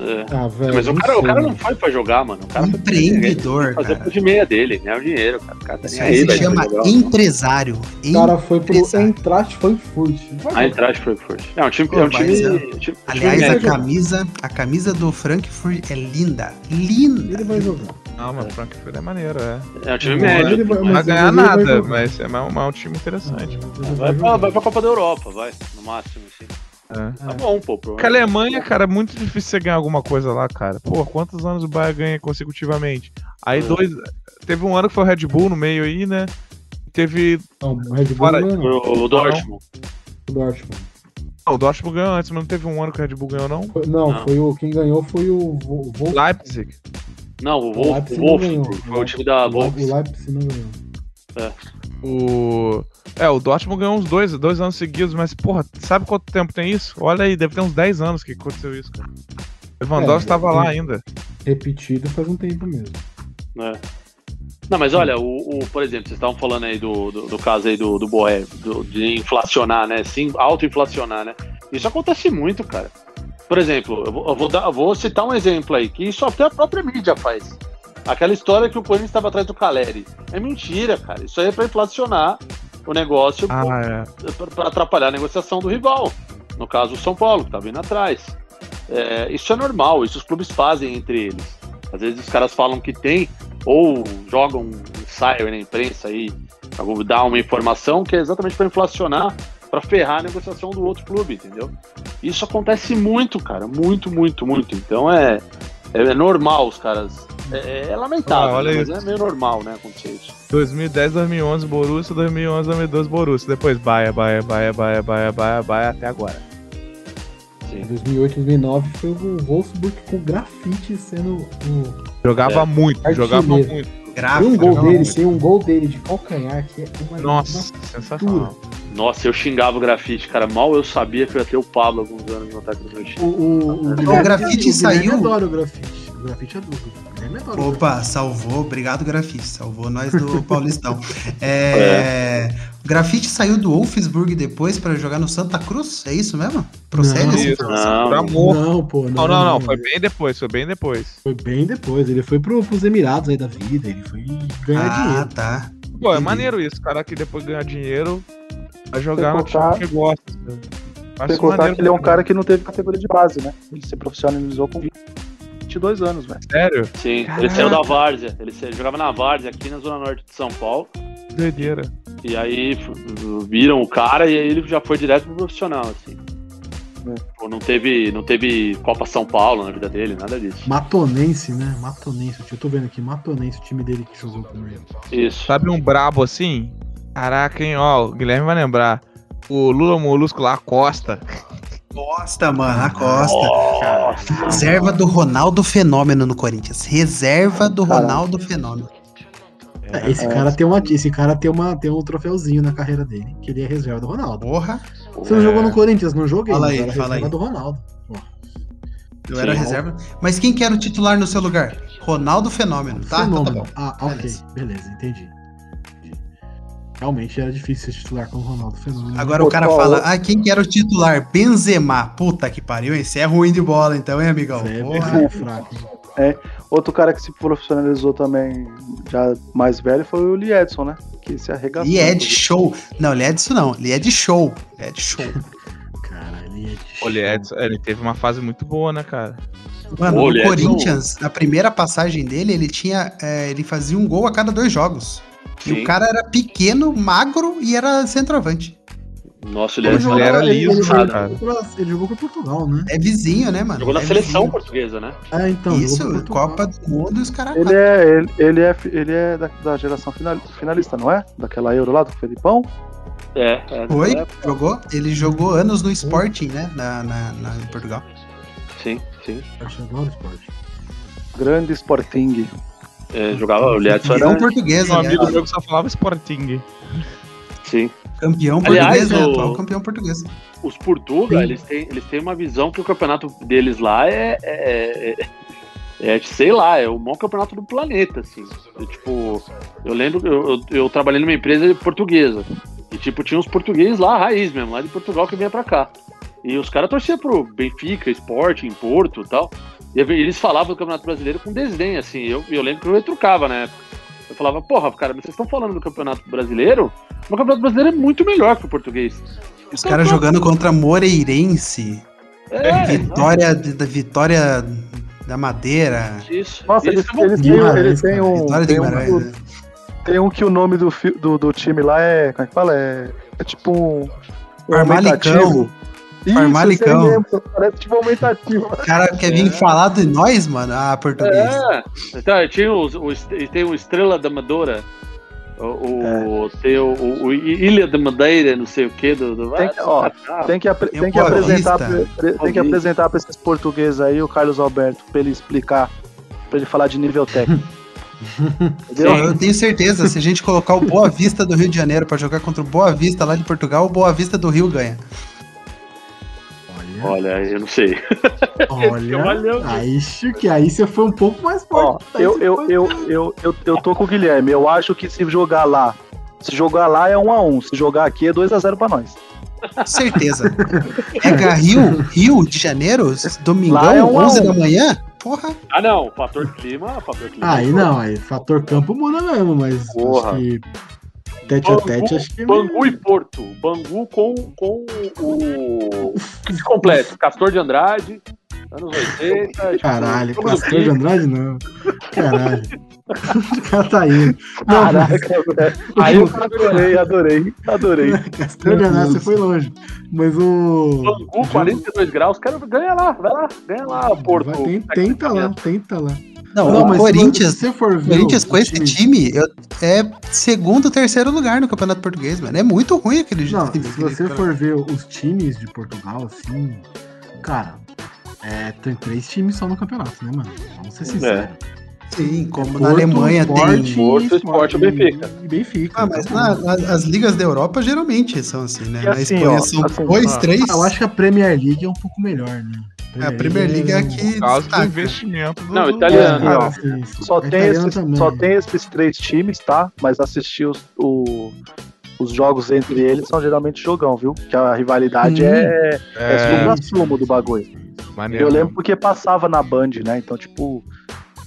É. Ah, véio, mas o cara, o cara não foi pra jogar, mano. O cara
Empreendedor,
foi fazer cara. de meia dele, ganhar o dinheiro, cara. O cara
tá Isso aí, se chama empresário.
O cara foi pro Eintracht Frankfurt.
A Eintracht Frankfurt. É um time... Pô, é um time,
é, time aliás, time a camisa, a camisa do Frankfurt é linda. Linda.
Ele vai jogar.
Não, mas o Frankfurt é maneiro, é.
É um time médio.
Vai, não vai ganhar nada, mas é um, um time interessante.
Vai pra, vai pra Copa da Europa, vai, no máximo, assim. É. Tá bom, pô.
Porque a Alemanha, cara, é muito difícil você ganhar alguma coisa lá, cara. Pô, quantos anos o Bayern ganha consecutivamente? Aí é. dois. Teve um ano que foi o Red Bull no meio aí, né? Teve.
Não, o Red Bull Fora... não.
O, o Dortmund.
O Dortmund.
Não, o Dortmund ganhou antes, mas não teve um ano que o Red Bull ganhou, não?
Foi, não, não, foi o. Quem ganhou foi o.
Wolf... Leipzig.
Não, o, Wolf, o Wolfsburg. Foi o time da Wolf.
O Leipzig não ganhou.
É. O. É, o Dortmund ganhou uns dois, dois anos seguidos, mas, porra, sabe quanto tempo tem isso? Olha aí, deve ter uns 10 anos que aconteceu isso, cara. Lewandowski estava é, lá ainda.
Repetido faz um tempo mesmo.
É. Não, mas olha, o, o por exemplo, vocês estavam falando aí do, do, do, caso aí do, do Boé, de inflacionar, né? Sim, auto-inflacionar, né? Isso acontece muito, cara. Por exemplo, eu vou, eu vou, dar, eu vou citar um exemplo aí, que isso até a própria mídia faz. Aquela história que o Corinthians estava atrás do Caleri. É mentira, cara. Isso aí é para inflacionar o negócio ah, é. para atrapalhar a negociação do rival. No caso, o São Paulo, que tá vindo atrás. É, isso é normal, isso os clubes fazem entre eles. Às vezes os caras falam que tem, ou jogam um ensaio na imprensa aí, para dar uma informação que é exatamente para inflacionar, para ferrar a negociação do outro clube, entendeu? Isso acontece muito, cara, muito, muito, muito. Então é, é normal os caras é, é lamentável, ah, né? mas é meio normal, né, acontecer isso.
2010, 2011 Borussia, 2011, 2012 Borussia, depois Baia, Baia, Baia, Baia, Baia, Baia, Baia, até agora.
Sim. 2008, 2009 foi o Wolfsburg com grafite sendo o...
Jogava é. muito, jogava muito.
Gráfico, tem um gol dele, muito. tem um gol dele de calcanhar que é uma
Nossa, uma sensacional.
Nossa, eu xingava o grafite, cara. Mal eu sabia que eu ia ter o Pablo alguns anos no ataque do meu time. O,
o, o, o grafite saiu. Eu
adoro o grafite. O grafite é duplo.
É Opa, salvou. Obrigado, grafite. Salvou nós do Paulistão. É, é. O grafite saiu do Wolfsburg depois para jogar no Santa Cruz? É isso mesmo? Procede não, essa
informação? Não, não, pô. Não, não, não, não, Foi bem depois, foi bem depois.
Foi bem depois. Ele foi pro, pros Emirados aí da vida. Ele foi ganhar ah, dinheiro. Ah,
tá.
Pô, é Entendi. maneiro isso. O cara que depois ganhar dinheiro vai jogar no time que gosta.
Tem que contar que ele é um cara que não teve categoria de base, né? Ele se profissionalizou com 22 anos, velho.
Sério?
Sim,
Caraca.
ele saiu da Várzea. Ele jogava na Várzea, aqui na Zona Norte de São Paulo.
Doideira.
E aí viram o cara e aí ele já foi direto pro profissional, assim.
É.
Não teve, não teve Copa São Paulo na vida dele, nada disso.
Matonense, né? Matonense. Eu tô vendo aqui, Matonense, o time dele que jogou com ele.
Isso.
Sabe um brabo assim? Caraca, hein? Ó, o Guilherme vai lembrar. O Lula Molusco lá, Costa.
Costa, mano, a Costa.
Nossa,
Reserva do Ronaldo Fenômeno no Corinthians. Reserva do
Caralho.
Ronaldo Fenômeno.
É, esse, cara tem uma, esse cara tem, uma, tem um troféuzinho na carreira dele, que ele é reserva do Ronaldo.
Porra,
Você não jogou no Corinthians? Não joguei.
Fala
mas
aí,
era
fala
reserva
aí.
do Ronaldo.
eu era reserva. Mas quem que era o titular no seu lugar? Ronaldo Fenômeno, tá? Então tá
Fenômeno.
bom.
ah, ok.
Beleza.
Entendi. Realmente era difícil ser titular com o Ronaldo Fenômeno.
Agora o cara fala, ah, quem que era o titular? Benzema. Puta que pariu, esse é ruim de bola então, hein, amigão?
é,
Porra.
é fraco.
Outro cara que se profissionalizou também, já mais velho, foi o Lee Edson, né? Que se arregaçou.
E é de show. Não, ele é disso não. Ele é de show. É de show.
Cara, ele é
ele teve uma fase muito boa, né, cara?
Mano,
Ô,
o
é
Corinthians, na primeira passagem dele, ele tinha. é, ele fazia um gol a cada dois jogos. E
Sim.
o cara era pequeno, magro e era centroavante.
Nossa, ele,
Ele
é-
jogou- era liso,
ele,
cara.
jogou pra- ele jogou com Portugal, né?
É vizinho, né, mano?
jogou na
É
seleção
vizinho.
portuguesa, né?
Ah, então.
Isso,
jogou pra.
Copa do Mundo e os caras.
Ele é, ele, ele é, ele é da, da geração final- finalista, não é? Daquela Euro lá do Felipão?
É, é.
Foi,
é,
jogou. Ele jogou anos no Sporting, né? Na, na, na- em Portugal.
Sim, sim.
Acho que adoro esporte.
Grande Sporting.
É, jogava o Edson
Campeão
era.
português,
Um amigo
aliás.
meu que só falava Sporting.
Sim.
Campeão
Aliás,
português, né?
o-
Atual campeão português.
Os Portuga, eles têm, eles têm uma visão que o campeonato deles lá é. é, é- é, sei lá, é o maior campeonato do planeta, assim. Eu, tipo, eu lembro, eu, eu, eu trabalhei numa empresa portuguesa. E, tipo, tinha uns portugueses lá, raiz mesmo, lá de Portugal que vinha pra cá. E os caras torciam pro Benfica, Sporting, Porto e tal. E eles falavam do Campeonato Brasileiro com desdém, assim. Eu, eu lembro que eu retrucava na época. Eu falava, porra, cara, mas vocês estão falando do Campeonato Brasileiro? Mas o Campeonato Brasileiro é muito melhor que o português.
Os caras jogando contra Moreirense.
É,
Vitória de- da Vitória da Madeira.
Isso.
Nossa, eles,
eles
eles, têm, eles têm um.
Vitória de
Tem um,
né?
tem um que o nome do, do, do time lá é. Como é que fala? É, é tipo um. um
Armalicão.
Aumentativo. Isso,
Armalicão.
esse aí mesmo, Parece tipo aumentativo.
O cara quer vir falar de nós, mano? Ah, português.
É. Então, tinha o, est- tem o Estrela da Amadora. O, o- tem o, o- o Ilha da Madeira, não sei o que. Do, do-
Tem que- ó,
Ah,
Tem que, apre-
Tem o
que apresentar, pra- pre- tem que apresentar para esses portugueses aí o Carlos Alberto, pra ele explicar, pra ele falar de nível técnico.
Não, eu tenho certeza, se a gente colocar o Boa Vista do Rio de Janeiro pra jogar contra o Boa Vista lá de Portugal, o Boa Vista do Rio ganha.
Olha,
eu não sei.
olha.
olha.
Aí, Chique, aí você foi um pouco mais
Ó,
forte. Aí
eu, eu, eu, eu, eu, eu tô com o Guilherme. Eu acho que se jogar lá, se jogar lá é 1 a 1 Se jogar aqui é 2 a 0 pra nós.
Certeza. Pega Rio, Rio de Janeiro, domingão,
é um a
11
um.
da manhã. Porra,
Ah, não. Fator clima, fator clima.
Aí não, aí fator campo muda mesmo, mas
Porra.
acho que tete a tete acho que
Bangu e Porto. Bangu com, com o. Kit completo. Castor de Andrade, anos 80. tipo,
Caralho,
do
Castor de. Andrade não. Caralho. o cara tá indo. Não,
Caraca. Aí eu adorei, adorei, adorei.
Castor de Andrade você foi longe. Mas o.
Bangu, 42 graus. Quero ganha lá, vai lá, ganha lá, Porto.
Vai, tem- tenta lá, tenta lá.
Não,
Não,
o
mas se
Corinthians,
você for ver
Corinthians com esse
time-
time eu- é segundo, terceiro lugar no Campeonato Português, mano. É muito ruim aquele
Não,
time.
se você for ver os times de Portugal, assim, cara, é, tem três times só no campeonato, né, mano? Vamos ser sinceros.
Sim, como
Porto,
na Alemanha
Sport
tem.
Porto, Sport e Benfica.
E Benfica.
Ah, mas na- na- as ligas da Europa geralmente são assim, né?
E
Na
assim,
Espanha
ó,
são
assim,
dois,
ah,
três.
Ah, eu acho que a Premier League é um pouco melhor, né?
É, a Premier League é aqui.
Por causa do investimento do.
Não, italiano.
É,
Ah,
ó,
sim, sim.
Só
A
tem,
italiana
esses, só tem esses três times, tá? Mas assistir os, o- os jogos entre eles são geralmente jogão, viu? Que a rivalidade
Hum.
é, é,
É,
supra-sumo do bagulho.
maneiro.
Eu lembro porque passava na Band, né? Então, tipo,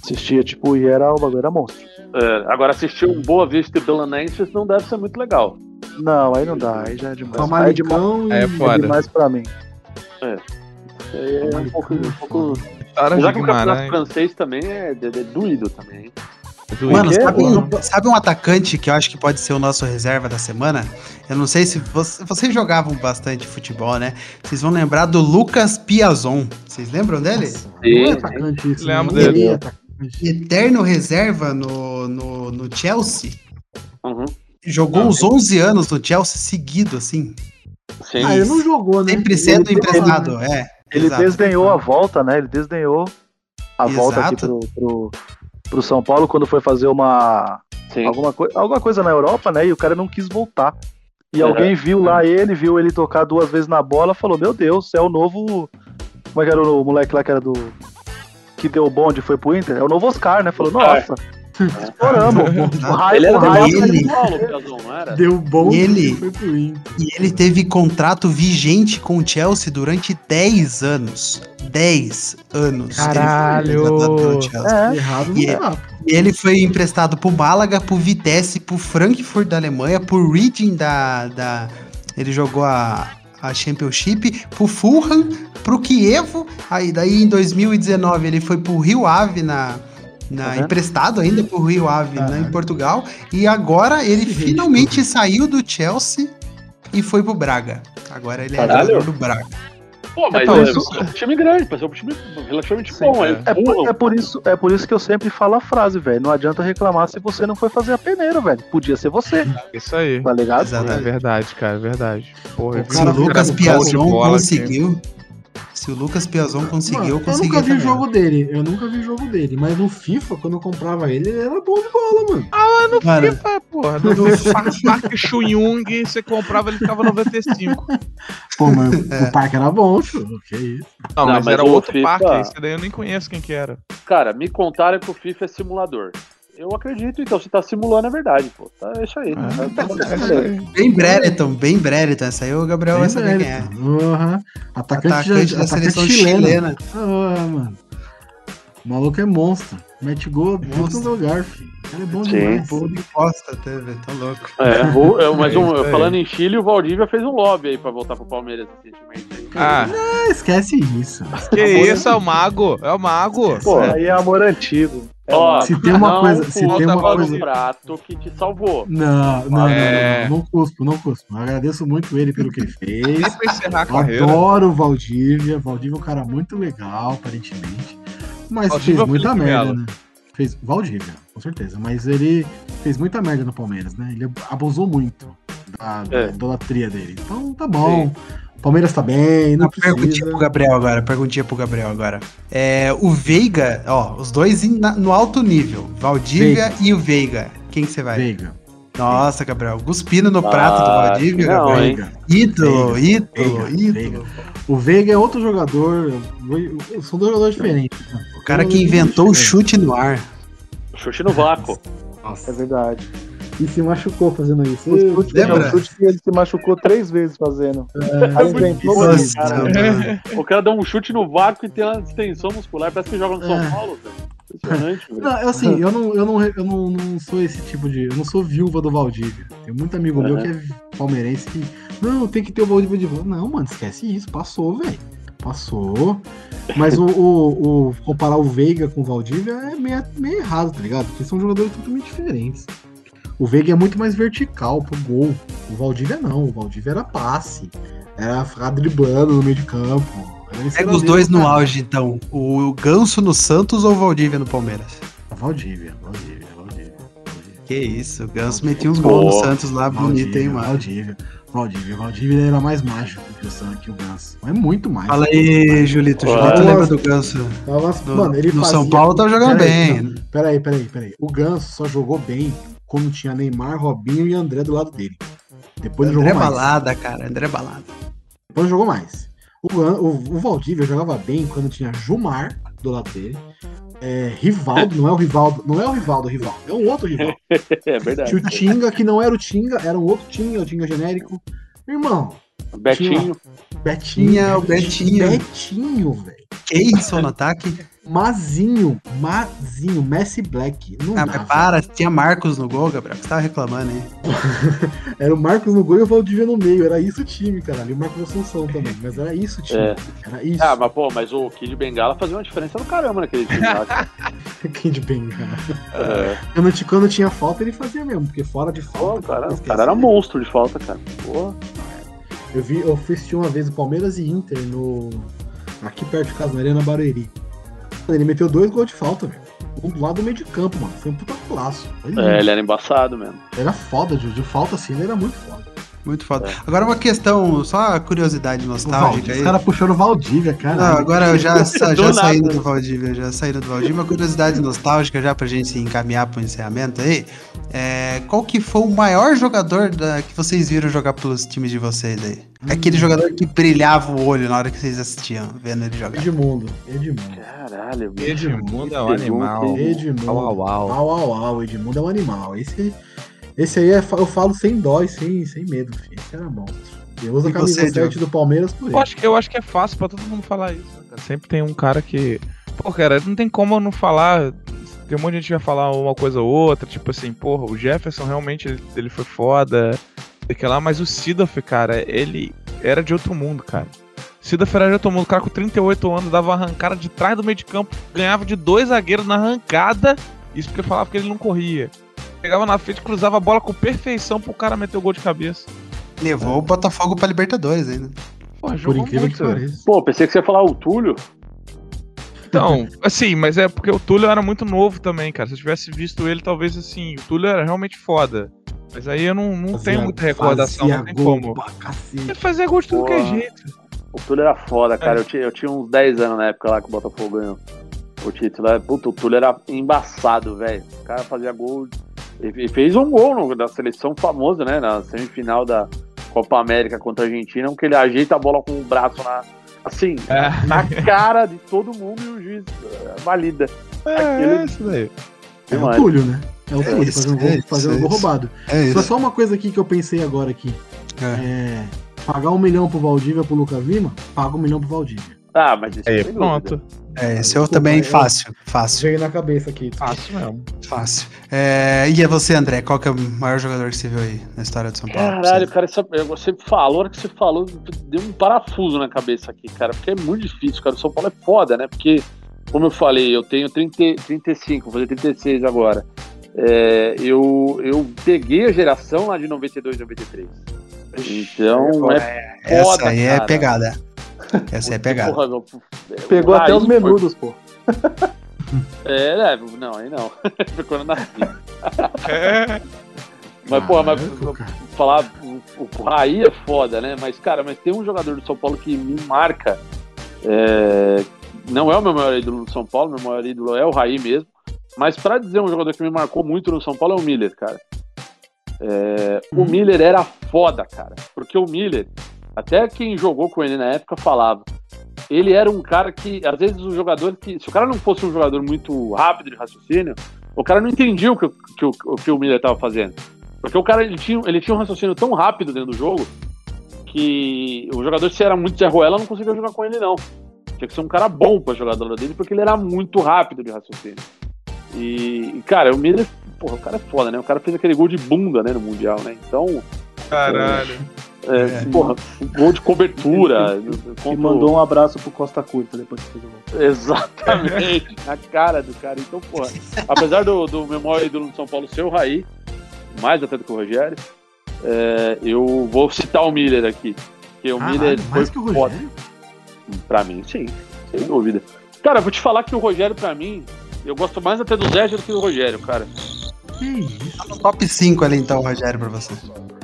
assistia, tipo, e era, o bagulho era monstro.
É, agora assistir um Boa Vista e Belenenses não deve ser muito legal.
Não, aí não dá, aí já é demais.
Só
Aí é demais,
É
e...
foda.
é demais pra mim.
Aí é um pouco, um pouco Já que o campeonato francês também é, é- é doído também.
do
Mano,
que é?
sabe,
Mano.
um, sabe um atacante que eu acho que pode ser o nosso reserva da semana? Eu não sei se você- vocês jogavam bastante futebol, né? Vocês vão lembrar do Lucas Piazon. Vocês lembram dele?
Não é atacante isso.
Lembro
dele.
é atacante.
Eterno reserva no, no, no Chelsea.
Uhum.
Jogou uns 11 anos no Chelsea seguido, assim.
Sim.
Ah, ele não jogou, né?
Sempre sendo
ele-
emprestado, é.
Ele
exato.
desdenhou a volta, né? Ele desdenhou a volta aqui
Exato.
pro, pro, pro São Paulo quando foi fazer uma
Sim.
alguma, coi alguma coisa na Europa, né? E o cara não quis voltar. E
Uhum.
alguém viu lá ele, viu ele tocar duas vezes na bola, falou: Meu Deus, é o novo. Como é que era o moleque lá que era do. Que deu o bonde e foi pro Inter? É o novo Oscar, né? Falou: Nossa, estouramos. O raio,
Ele era
ele-?
Deu bom
E ele-
foi pro Inter.
E ele teve contrato vigente com o Chelsea durante 10 anos. 10 anos. Ele foi
Caralho!
É,
Errado.
E ele foi emprestado pro Málaga, pro Vitesse, pro Frankfurt da Alemanha, pro Reading da. da ele jogou a, a Championship, pro Fulham, pro Kievo. Aí daí em 2019 ele foi pro Rio Ave na. na
vendo?
emprestado ainda pro Rio Ave né, em. Portugal. E agora ele
Que
finalmente saiu do Chelsea e foi pro Braga. Agora ele é
Caralho.
jogador do Braga.
Pô, mas
Então,
é,
isso-
é um time grande, mas é um time relativamente
Sim,
bom.
é.
É,
é, por, é, por isso, é por isso que eu sempre falo a frase, velho. Não adianta reclamar se você não foi fazer a peneira, velho. Podia ser você,
Isso aí.
tá ligado?
Exato.
É verdade, cara, é verdade. Porra,
O
Se
cara
o Lucas Piazon
aqui.
Se o Lucas Piazon conseguiu,
Mano,
eu
eu
consegui
nunca vi o
também.
jogo dele. Eu nunca vi o jogo dele. Mas no FIFA, quando eu comprava ele, ele era bom de bola, mano.
Mano,
FIFA, porra. No, no Parque Parque Chuyung, você comprava, ele ficava 95.
Pô, mas o parque era bom, tio. Que isso.
Não,
Não,
mas,
mas
era
o
outro
FIFA-
parque, esse daí eu nem conheço quem que era.
Cara, me contaram que o FIFA é simulador. Eu acredito, então se tá simulando é verdade, pô. Tá, é isso aí. Tá- tá-
É isso aí.
bem Brereton, bem Brereton. Essa aí o Gabriel vai
Bem
saber quem é.
Aham. Atacante,
Atacante da
atacante
seleção
chileno.
chilena.
Ah, mano. O maluco é monstro. Mete gol em
Monstro.
todo lugar, filho. Ele é bom demais.
Pô, de costa até, velho. Tá louco.
É, o- é, mas um-
É
falando em Chile, o Valdívia fez um lobby aí pra voltar pro Palmeiras recentemente. aí.
Ah,
Ah, esquece isso.
que isso, é o mago, é o mago.
Pô, aí é amor antigo. É
Ó,
Se tem uma
não
coisa- se
tem uma
coisa-
prato que te salvou.
Não, não,
É.
não, não, não cuspo, não cuspo. Eu agradeço muito ele pelo que ele fez. Adoro o Valdívia. Valdívia é um cara muito legal, aparentemente. Mas
Valdívia
fez
ou
muita
Felipe
merda, né? Fez Valdívia, com certeza. Mas ele fez muita merda no Palmeiras, né? Ele abusou muito da, da
É.
idolatria dele. Então tá bom. O Palmeiras tá bem, não
Uma perguntinha
precisa.
pro Gabriel agora, perguntinha pro Gabriel agora. É, o Veiga, ó, os dois em- na- no alto nível, Valdívia e o Veiga. Quem que você vai?
Veiga.
Nossa, Gabriel, cuspindo no prato do
Ah,
Valdívia,
não,
Gabriel.
hein?
Veiga.
Ídolo,
Veiga,
ídolo,
Veiga,
ídolo.
O Veiga é outro jogador. São dois jogadores diferentes. né?
O cara que inventou o chute no ar.
Chute no vácuo.
Nossa.
É verdade.
E se machucou fazendo isso.
O chute,
Lembra?
é um chute que ele se machucou três vezes fazendo.
É,
Aí inventou
Nossa,
isso, cara.
mano.
O cara dá um chute no vácuo e tem uma distensão muscular. Parece que joga no São
É.
Paulo, velho.
Não, eu, assim, eu, não, eu, não, eu não, não sou esse tipo de. Eu não sou viúva do Valdívia. Tem muito amigo meu que é palmeirense que. Não, tem que ter o Valdívia de volta. Não, mano, esquece isso. Passou, velho. Passou. Mas o, o- o- comparar o Veiga com o Valdívia é meio, meio errado, tá ligado? Porque são jogadores totalmente diferentes. O Veiga é muito mais vertical pro gol. O Valdívia não. O Valdívia era passe. Era ficar driblando no meio de campo.
Pega os dois no
cara.
auge, então. O Ganso no Santos ou o Valdívia no Palmeiras?
Valdívia, Valdívia, Valdívia. Valdívia.
Que isso, o Ganso metia uns gols no Santos lá, bonito, hein, mano.
Valdívia, Valdívia, Valdívia era mais mágico que o Sam, que o Ganso. É muito mais.
Fala aí, Julito. Julito
Nossa.
lembra do Ganso?
Tava-
No,
mano, ele
no
fazia-
São Paulo tava jogando
Peraí,
bem.
não, Peraí, peraí, peraí. O Ganso só jogou bem quando tinha Neymar, Robinho e André do lado dele. Depois
André
jogou mais.
Balada, cara. André Balada.
Depois jogou mais. O, o, o Valdívia jogava bem quando tinha Jumar do lado dele. É, Rivaldo, não é o Rivaldo, não é o Rivaldo, o Rivaldo, é um outro Rivaldo.
É verdade.
Tinha o Tinga, que não era o Tinga, era um outro Tinga, o Tinga genérico. Irmão,
Betinho.
Betinho.
Tinha o Betinho.
Betinho, velho.
Keyson no ataque.
Mazinho. Mazinho. Messi Black. Não
Ah,
dá,
mas para, tinha Marcos no gol, Gabriel. Você tava reclamando aí.
velho. Era o Marcos no gol e o Valdívia no meio. Era isso o time, caralho. E o Marcos Assunção também. Mas era isso o time.
É.
Era isso.
Ah, mas pô, mas o Kid Bengala fazia uma diferença no caramba naquele time lá.
bem, cara.
É,
Quando, quando tinha falta, ele fazia mesmo. Porque fora de
pô,
falta.
o cara, o cara era monstro de falta, cara. Pô,
Eu vi, eu assisti uma vez o Palmeiras e Inter no. Aqui perto de casa, na Arena Barueri. Ele meteu dois gols de falta, velho. Um do lado do meio de campo, mano. Foi um puta golaço.
É, ele era embaçado mesmo.
Era foda, de, de falta assim, ele era muito foda.
Muito foda.
É.
Agora uma questão, só uma curiosidade nostálgica
Valdívia,
aí.
os caras puxando o Valdívia, cara.
Não, agora eu já, já
nada.
saindo do Valdívia, já saindo do Valdívia, uma curiosidade nostálgica já pra gente se encaminhar pro encerramento aí. É, qual que foi o maior jogador da- que vocês viram jogar pelos times de vocês aí? Aquele jogador que brilhava o olho na hora que vocês assistiam, vendo ele jogar.
Edmundo, Edmundo.
Caralho, bicho.
Edmundo é um animal.
Edmundo.
Au, au, au.
Au, au, au. Edmundo é um animal. Esse, esse aí é, eu falo sem dó e sem, sem medo, filho. Esse era monstro. Eu uso a camisa
você,
7 do Palmeiras por ele.
Eu acho, que, eu acho que é fácil pra todo mundo falar isso. né, cara? Sempre tem um cara que. Pô, cara, não tem como eu não falar. Tem um monte de gente que vai falar uma coisa ou outra. Tipo assim, porra, o Jefferson realmente ele, ele foi foda. sei que lá, mas o Sidoff, cara, ele era de outro mundo, cara. De outro mundo. O cara com 38 anos dava arrancada de trás do meio de campo, ganhava de dois zagueiros na arrancada. Isso porque falava que ele não corria. Pegava na frente, cruzava a bola com perfeição pro cara meter o gol de cabeça.
Levou o Botafogo pra Libertadores ainda.
Porra,
Por incrível que
muito.
pareça.
Pô, pensei que você ia falar o Túlio.
Então, assim, mas é porque o Túlio era muito novo também, cara. Se eu tivesse visto ele, talvez assim, o Túlio era realmente foda. Mas aí eu não, não
Fazia-
tenho muita recordação,
fazia
não tem
gol
como. Ele fazia gol de tudo que é jeito.
O Túlio era foda, cara. Eu, tinha, eu tinha uns 10 anos na época lá que o Botafogo ganhou o título. É, Puta, o Túlio era embaçado, velho. O cara fazia gol. E fez um gol no, da seleção famosa, né? Na semifinal da Copa América contra a Argentina, que ele ajeita a bola com o braço na. Assim,
É.
na cara de todo mundo e o juiz eh, valida.
É,
Aquele-
isso daí.
É o. Túlio, né? É o
É
Túlio
isso,
fazendo gol,
é
fazendo
é
gol roubado.
É
Só uma coisa aqui que eu pensei agora aqui.
É.
É, pagar um milhão pro Valdívia pro Lucas Lima, paga um milhão pro Valdívia.
Ah, mas isso
Aí,
sem
pronto.
dúvida.
É, esse eu
Desculpa,
também
eu-
fácil, fácil,
Veio na cabeça aqui.
Fácil mesmo.
fácil. É, e é você, André? Qual que é o maior jogador que você viu aí na história de São Paulo?
Caralho, cara, essa, você falou, a hora que você falou, deu um parafuso na cabeça aqui, cara, porque é muito difícil, cara. O São Paulo é foda, né? Porque, como eu falei, eu tenho 30, 35, vou fazer 36 agora. É, eu, eu peguei a geração lá de 92, 93. Então, é
Essa
foda,
aí é
cara.
pegada. Essa é pegada.
Porra, meu,
Pegou até os
foi-
menudos, pô.
É, é, não, aí não. Foi quando eu nasci. Mas, porra, mas falar o, o Raí é foda, né? Mas, cara, mas tem um jogador do São Paulo que me marca. é, não é o meu maior ídolo no São Paulo, meu maior ídolo é o Raí mesmo. Mas pra dizer um jogador que me marcou muito no São Paulo é o Miller, cara. É, O
Uhum.
Miller era foda, cara. Porque o Miller, até quem jogou com ele na época falava. Ele era um cara que, às vezes, o jogador que. Se o cara não fosse um jogador muito rápido de raciocínio, o cara não entendia o que, o- que, o, que o Miller tava fazendo. Porque o cara ele tinha, ele tinha um raciocínio tão rápido dentro do jogo que o jogador, se era muito Zé Ruela, não conseguia jogar com ele, não. Tinha que ser um cara bom pra jogar do lado dele, porque ele era muito rápido de raciocínio. E, e, cara, o Miller, porra, o cara é foda, né? O cara fez aquele gol de bunda, né, no Mundial, né? Então,
Caralho.
é,
É.
porra, um gol de cobertura.
E mandou um abraço pro Costa Curta depois que fez o gol.
Exatamente, na cara do cara. Então, porra, apesar do, do ídolo do São Paulo ser o Raí, mais até do que o Rogério, é, eu vou citar o Miller aqui. Porque o
Caralho,
Miller foi
que o
foda. Pra mim, sim, sem dúvida. Cara, eu vou te falar que o Rogério, pra mim, eu gosto mais até do Zé do que do Rogério, cara.
Que isso?
Top 5 ali então, Rogério, pra você.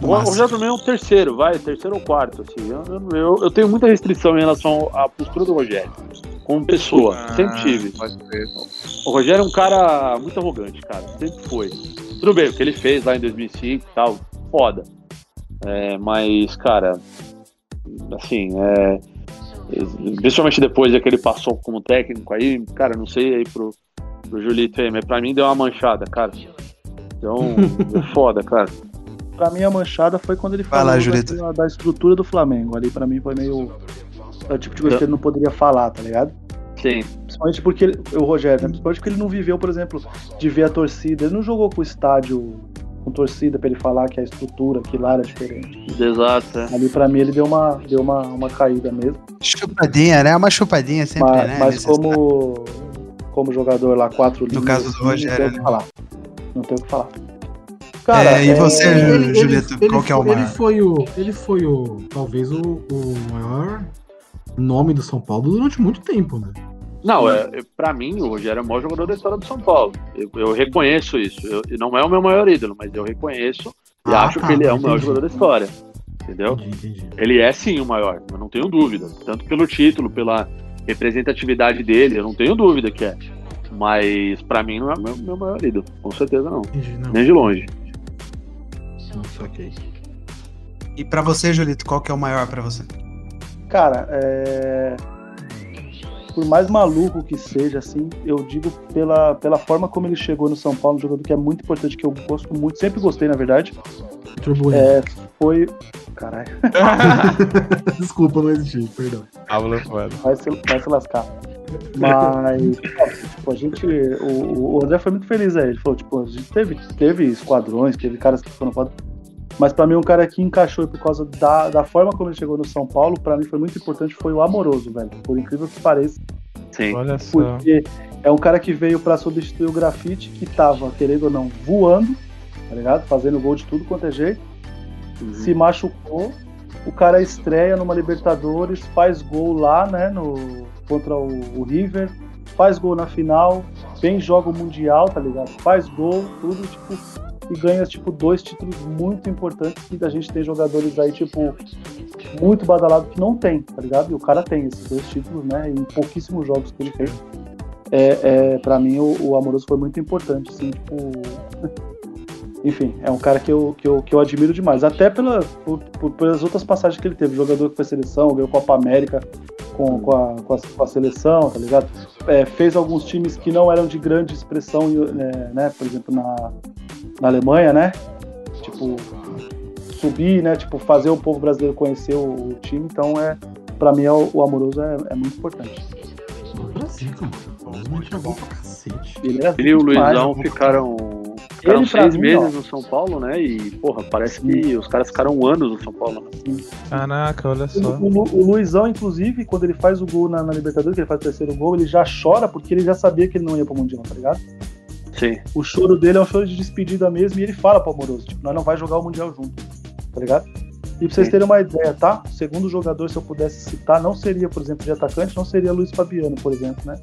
O
Massa.
Rogério pra mim é um terceiro, vai, terceiro ou quarto, assim. Eu, eu, eu- eu tenho muita restrição em relação à postura do Rogério. Como pessoa,
Ah,
sempre tive. O Rogério é um cara muito arrogante, cara. Sempre foi. Tudo bem, o que ele fez lá em 2005 e tal, foda. É, mas, cara, assim, é, principalmente depois de que ele passou como técnico aí, cara, não sei aí pro, pro Julito aí, mas pra mim deu uma manchada, cara. Então, é foda, cara.
Pra mim a manchada foi quando ele falou
lá,
da-
Julito.
da, estrutura do Flamengo. Ali pra mim foi meio. É o tipo de coisa que ele não poderia falar, tá ligado?
Sim.
Principalmente porque ele, o Rogério, né? Principalmente porque ele não viveu, por exemplo, de ver a torcida. Ele não jogou com o estádio com torcida pra ele falar que a estrutura, que lá era diferente.
Exato. é.
Ali pra mim ele deu uma, deu uma, uma caída mesmo.
Chupadinha, né? Uma chupadinha sempre,
mas
né?
mas como, como jogador lá, quatro linhas,
caso do
assim,
Rogério,
Não tem o
né?
que falar. Não tem o que falar.
É, e você,
é,
Ju- Julito, qual que é o
foi, ele
maior?
foi o. Ele foi o. Talvez o, o maior nome do São Paulo durante muito tempo, né?
Não, é, é, pra mim, o Rogério é o maior jogador da história do São Paulo. Eu, eu reconheço isso. Eu, não é o meu maior ídolo, mas eu reconheço e
Ah,
acho
tá,
que ele é o maior jogador da história. Entendeu?
Entendi, entendi.
Ele é sim o maior, eu não tenho dúvida. Tanto pelo título, pela representatividade dele, eu não tenho dúvida que é. Mas pra mim não é o meu, meu maior ídolo, com certeza não.
entendi não.
Nem de longe.
Saquei.
E pra você, Julito, qual que é o maior pra você?
Cara, é... por mais maluco que seja, assim, eu digo pela, pela forma como ele chegou no São Paulo, um jogador que é muito importante, que eu gosto muito, sempre gostei, na verdade, é, foi. Caralho,
Desculpa, não existi, perdão.
Pablo foda.
vai se, vai se lascar. Mas, tipo, a gente. O, o André foi muito feliz aí. Ele falou, tipo, a gente teve, teve esquadrões, teve caras que foram foda. Mas pra mim, um cara que encaixou por causa da, da forma como ele chegou no São Paulo, pra mim foi muito importante, foi o Amoroso, velho. Por incrível que pareça.
Sim.
Olha só.
Porque é um cara que veio pra substituir o grafite, que tava, querendo ou não, voando, tá ligado? Fazendo gol de tudo quanto é jeito. Se machucou. O cara estreia numa Libertadores, faz gol lá, né? No, contra o, o River, faz gol na final, vem joga o Mundial, tá ligado? Faz gol, tudo, tipo, e ganha, tipo, dois títulos muito importantes que a gente tem jogadores aí, tipo, muito badalado que não tem, tá ligado? E o cara tem esses dois títulos, né? Em pouquíssimos jogos que ele fez. É, é, pra mim, o, o Amoroso foi muito importante, assim, tipo. Enfim, é um cara que eu, que eu, que eu admiro demais. Até pela, por, por- pelas outras passagens que ele teve. Jogador que foi seleção, ganhou Copa América com, com, a, com, a, com a seleção, tá ligado? É, fez alguns times que não eram de grande expressão, né, né? Por exemplo, na, na Alemanha, né? Tipo, subir, né? Tipo, fazer o povo brasileiro conhecer o, o time. Então, é, pra mim, é o, o Amoroso é, é muito importante.
No Brasil, cara. O Osman jogou pra cacete.
Ele, é
Ele e o Luizão
né?
ficaram, ficaram seis
mim,
meses
ó.
no São Paulo, né? E, porra, parece que os caras ficaram anos no São Paulo. Né?
Caraca, olha
O,
só.
o Lu- o Luizão, inclusive, quando ele faz o gol na, na Libertadores, que ele faz o terceiro gol, ele já chora porque ele já sabia que ele não ia pro Mundial, tá ligado?
Sim.
O choro dele é um choro de despedida mesmo e ele fala pro Amoroso, tipo, nós não vai jogar o Mundial junto, tá ligado? E pra vocês
Sim.
terem uma ideia, tá? O segundo jogador, se eu pudesse citar, não seria, por exemplo, de atacante, não seria Luiz Fabiano, por exemplo, né?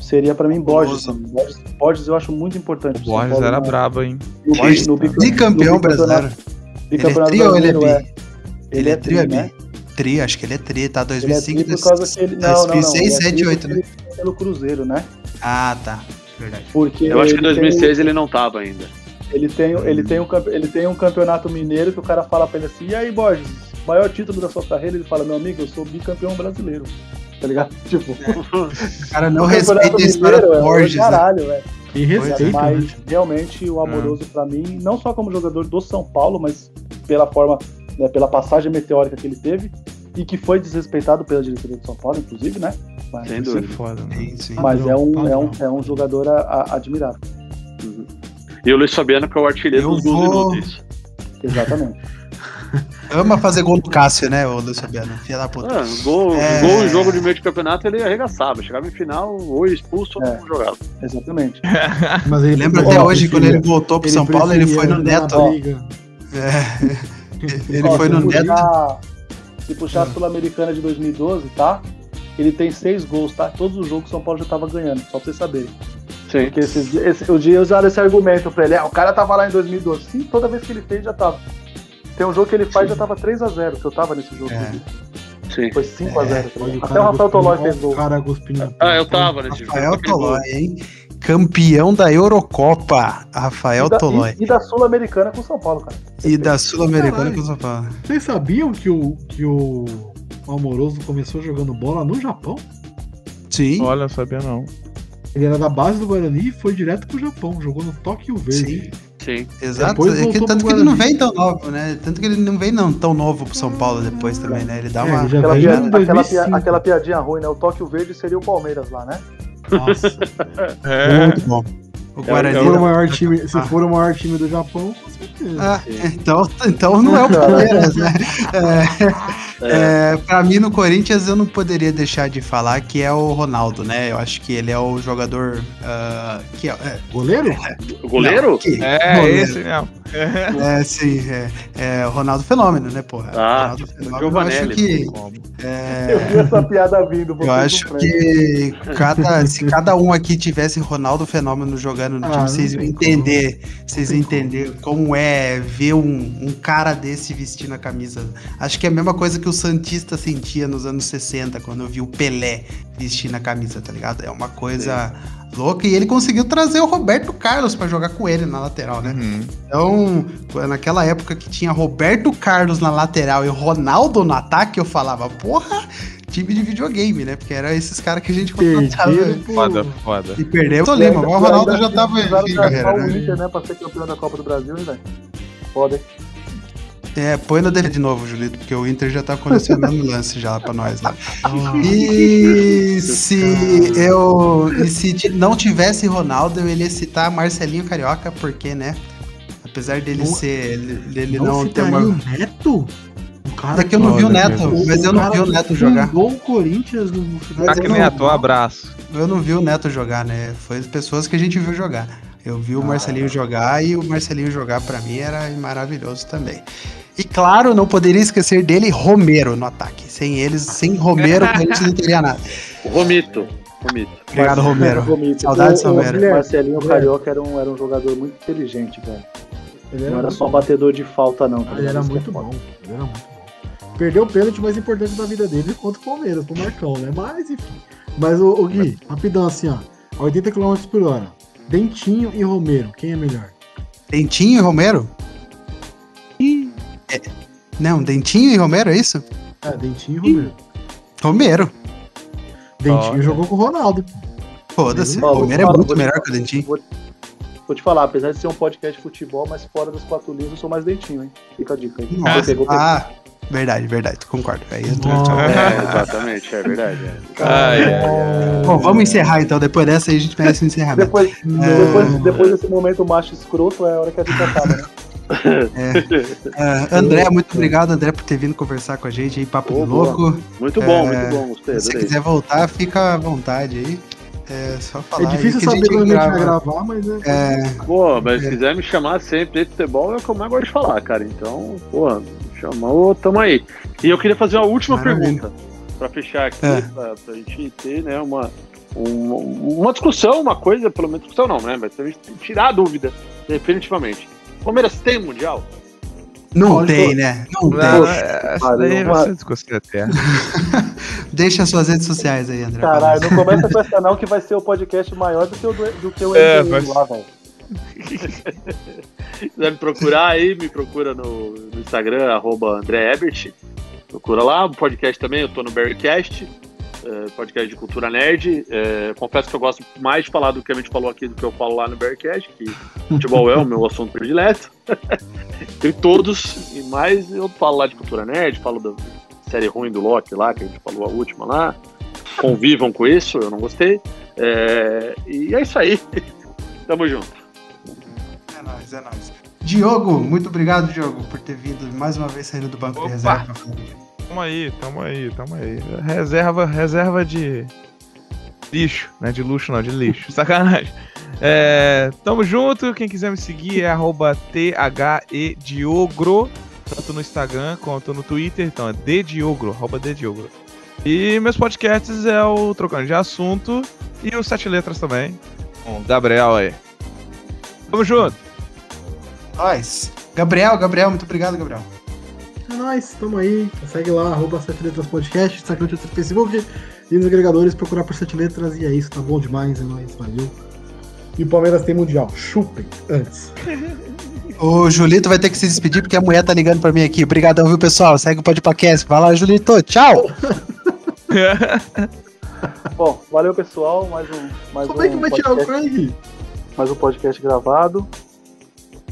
Seria pra mim Borges. Borges. Borges eu acho muito importante.
O Borges
Paulo
era
no-
brabo, hein?
no,
Borges,
no bicam-
bicampeão
no bicampeonato-
brasileiro. Ele é
bicampeonato
tri ou ele é
brasileiro,
bi?
Ele é tri,
ou
né?
Tri, acho que ele é tri, tá?
Ele é
2005,
tri por causa que ele. Não, não, não.
2006,
ele é
7,
tri
8,
porque
né?
ele foi Pelo Cruzeiro, né?
Ah, tá. Verdade.
Porque
Eu acho que em
ele tem-
2006 ele não tava ainda.
Ele tem, ele, tem um, ele tem um campeonato mineiro que o cara fala pra ele assim: e aí, Borges, maior título da sua carreira? Ele fala: meu amigo, eu sou bicampeão brasileiro. Tá ligado? Tipo,
O cara não respeita a história do
é um
Borges, né?
caralho, velho.
E respeito,
Mas
né?
realmente o Amoroso, pra mim, não só como jogador do São Paulo, mas pela forma, né, pela passagem meteórica que ele teve e que foi desrespeitado pela diretoria do São Paulo, inclusive, né? Mas,
Sem
é
dúvida.
foda.
Sim, sim.
mas é, um, é, um, é um jogador a- a- admirável.
E o Luiz Fabiano, que é o artilheiro
Eu
dos
vou-
inúteis.
Exatamente.
Ama fazer gol do Cássio, né, o Luiz Fabiano? Filha da puta.
Ah, gol,
É.
gol em jogo de meio de campeonato ele arregaçava. Chegava em final, ou expulso ou
É.
não jogava.
Exatamente.
Mas ele
Lembra até
ele
hoje, quando ele voltou pro São Paulo, ele foi no Neto. É. Ele
Ó,
foi
se
no Neto.
puxar, Se puxar a Sul-Americana de 2012, tá? Ele tem seis gols, tá? Todos os jogos o São Paulo já tava ganhando, só pra vocês saberem.
Sim.
Porque esses, esse, o dia usaram esse argumento pra ele. Ah, o cara tava lá em 2012. Sim, toda vez que ele fez já tava. Tem um jogo que ele faz já tava 3x0, que eu tava nesse jogo.
É.
Sim.
Foi 5x0. tá
Olha,
ligado?
o
Até o Rafael Tolói fez
o
gol.
cara.
Ah, eu tava nesse jogo.
Rafael
Aquele gol.
Tolói, hein? Campeão da Eurocopa, Rafael
E da,
Tolói.
e, e da Sul-Americana com o São Paulo, cara.
E da Sul-Americana com o São Paulo.
Vocês sabiam que o, que o Amoroso começou jogando bola no Japão?
Sim.
Olha, eu sabia não.
Ele era da base do Guarani e foi direto pro Japão. Jogou no Tóquio Verde.
Sim.
Sim.
Exato.
Depois
É que, tanto que ele não vem tão novo, né? Tanto que ele não vem não tão novo pro São Paulo depois também, né? Ele dá
É,
uma.
ele já
Aquela,
veio
pia-
em
aquela,
2005.
pia- aquela piadinha ruim, né? O Tóquio Verde seria o Palmeiras lá, né?
Nossa,
É.
muito bom. O Guarani.
Se for o maior time, se for o maior time do Japão, com certeza.
Ah, então, então não é o Palmeiras, né? É, é, pra mim, no Corinthians, eu não poderia deixar de falar que é o Ronaldo, né? Eu acho que ele é o jogador ah, que é, é,
Goleiro?
O goleiro?
não, que-
É,
goleiro.
esse mesmo.
É, sim, é, é o Ronaldo Fenômeno, né, porra?
Ah,
Ronaldo Fenômeno, eu
Giovanelli,
que é,
Eu vi essa piada vindo.
eu acho que cada, se cada um aqui tivesse Ronaldo Fenômeno jogando no
Ah,
time, vocês iam entender, vocês iam entender como é ver um, um cara desse vestindo a camisa. Acho que é a mesma coisa que o Santista sentia nos anos 60, quando eu vi o Pelé vestindo a camisa, tá ligado? É uma coisa louca. E ele conseguiu trazer o Roberto Carlos pra jogar com ele na lateral, né?
Uhum.
Então, naquela época que tinha Roberto Carlos na lateral e Ronaldo no ataque, eu falava, porra, time de videogame, né? Porque era esses caras que a gente contratava.
Pô.
Foda, foda.
E perdeu o o Ronaldo já tava em carreira,
o
né?
Inter, né? Pra ser campeão da Copa do Brasil, hein, velho? Foda, hein?
É, põe no DVD de novo, Julito, porque o Inter já tá colecionando lance já pra nós lá.
Ah,
E se eu. E se não tivesse Ronaldo, eu ia citar Marcelinho Carioca, porque, né? Apesar dele
Não-
ser. dele
não,
não ter uma.
o Neto? O cara
É que eu não vi o Neto,
Jesus.
mas eu não vi o Neto jogar.
o Corinthians no final
não-
Neto, um abraço.
Eu não vi o Neto jogar, né? Foi as pessoas que a gente viu jogar. Eu vi o
Ah.
Marcelinho jogar e o Marcelinho jogar pra mim era maravilhoso também. E claro, não poderia esquecer dele, Romero no ataque. Sem eles, sem Romero, a gente não teria nada.
O Romito. Romito.
Obrigado, Romero.
Romito.
Saudades,
O- o
Romero.
Marcelinho Carioca era um, era um jogador muito inteligente, velho.
Ele
Não
era,
só
bom.
batedor de falta, não.
Ele era muito bom. Ele era muito bom. Perdeu o pênalti mais importante da vida dele contra o Palmeiras, pro Marcão, né? Mas enfim. Mas o, o Gui, rapidão assim, ó. A 80 km por hora. Dentinho e Romero, quem é melhor?
Dentinho e Romero? É, não, Dentinho e Romero, é isso?
É, Dentinho e Romero.
Romero.
Dentinho
Olha.
jogou com o Ronaldo.
Foda-se. O Romero é muito melhor que o Dentinho.
Vou, vou te falar, apesar de ser um podcast de futebol, mas fora das quatro linhas, eu sou mais dentinho, hein? Fica a dica aí.
Nossa.
Pegou, pegou.
Ah, verdade, verdade. Concordo. Aí entrou-
Nossa.
É, exatamente, é verdade. é.
Ai, ai.
Bom, vamos encerrar então. Depois dessa aí a gente merece um encerramento.
Depois,
É.
depois, depois desse momento macho escroto, é a hora que a gente acaba, né?
Ah, André, muito obrigado, André, por ter vindo conversar com a gente aí, papo
boa.
louco.
Muito bom,
É,
muito bom, gostei.
Se você quiser voltar, fica à vontade aí. É só falar.
É difícil
aí
saber quando a gente vai
grava.
gravar, mas é.
É,
Pô, mas se quiser me chamar sempre de futebol, é o que eu mais gosto de falar, cara. Então, porra, chamou, tamo aí. E eu queria fazer uma última
Maravilha.
pergunta pra fechar aqui,
É.
pra, pra gente ter, né, uma, um- uma discussão, uma coisa, pelo menos discussão não, né? Mas pra gente tirar a dúvida, definitivamente. Palmeiras tem mundial?
não
Pode
tem,
falar.
né? Não
Não,
tem.
essa daí ser discussão eterna.
Deixa suas redes sociais aí, André.
Caralho, não começa com essa não, que vai ser o podcast maior do que o, do, do que o
É,
MDM
mas-
lá, velho.
Se quiser me procurar aí, me procura no, no Instagram, arroba André Ebert. Procura lá, o podcast também, eu tô no Bearcast, é, podcast de cultura nerd. É, confesso que eu gosto mais de falar do que a gente falou aqui do que eu falo lá no Bearcast, que futebol é o meu assunto predileto. Tem todos, e mais eu falo lá de cultura nerd, falo da série ruim do Loki lá, que a gente falou a última lá. Convivam com isso, eu não gostei. É, e é isso aí. Tamo junto.
É nóis, é nóis. Diogo, muito obrigado, Diogo, por ter vindo mais uma vez saindo do banco
Opa!
de reserva.
Tamo aí, tamo aí, tamo aí. Reserva, reserva de lixo, né? De luxo não, de lixo. Sacanagem. É, tamo junto. Quem quiser me seguir é arroba THEDiogro, tanto no Instagram quanto no Twitter. Então é DDiogro, arroba DDiogro. E meus podcasts é o Trocando de Assunto e o Sete Letras também, com o Gabriel aí. Tamo junto.
Nós. Gabriel, Gabriel, muito obrigado, Gabriel.
É nóis, tamo aí. Segue lá, arroba 7 Letras Podcast, segue no Twitter, Facebook e nos agregadores, procurar por 7 Letras. E é isso, tá bom demais, é nóis, valeu. E o Palmeiras tem Mundial. Chupem antes.
O Julito vai ter que se despedir porque a mulher tá ligando pra mim aqui. Obrigadão, viu, pessoal? Segue o podcast. Vai lá, Julito. Tchau!
Bom, valeu pessoal, mais um, mais
Como
um
é que vai tirar o
podcast,
Craig?
mais um podcast gravado.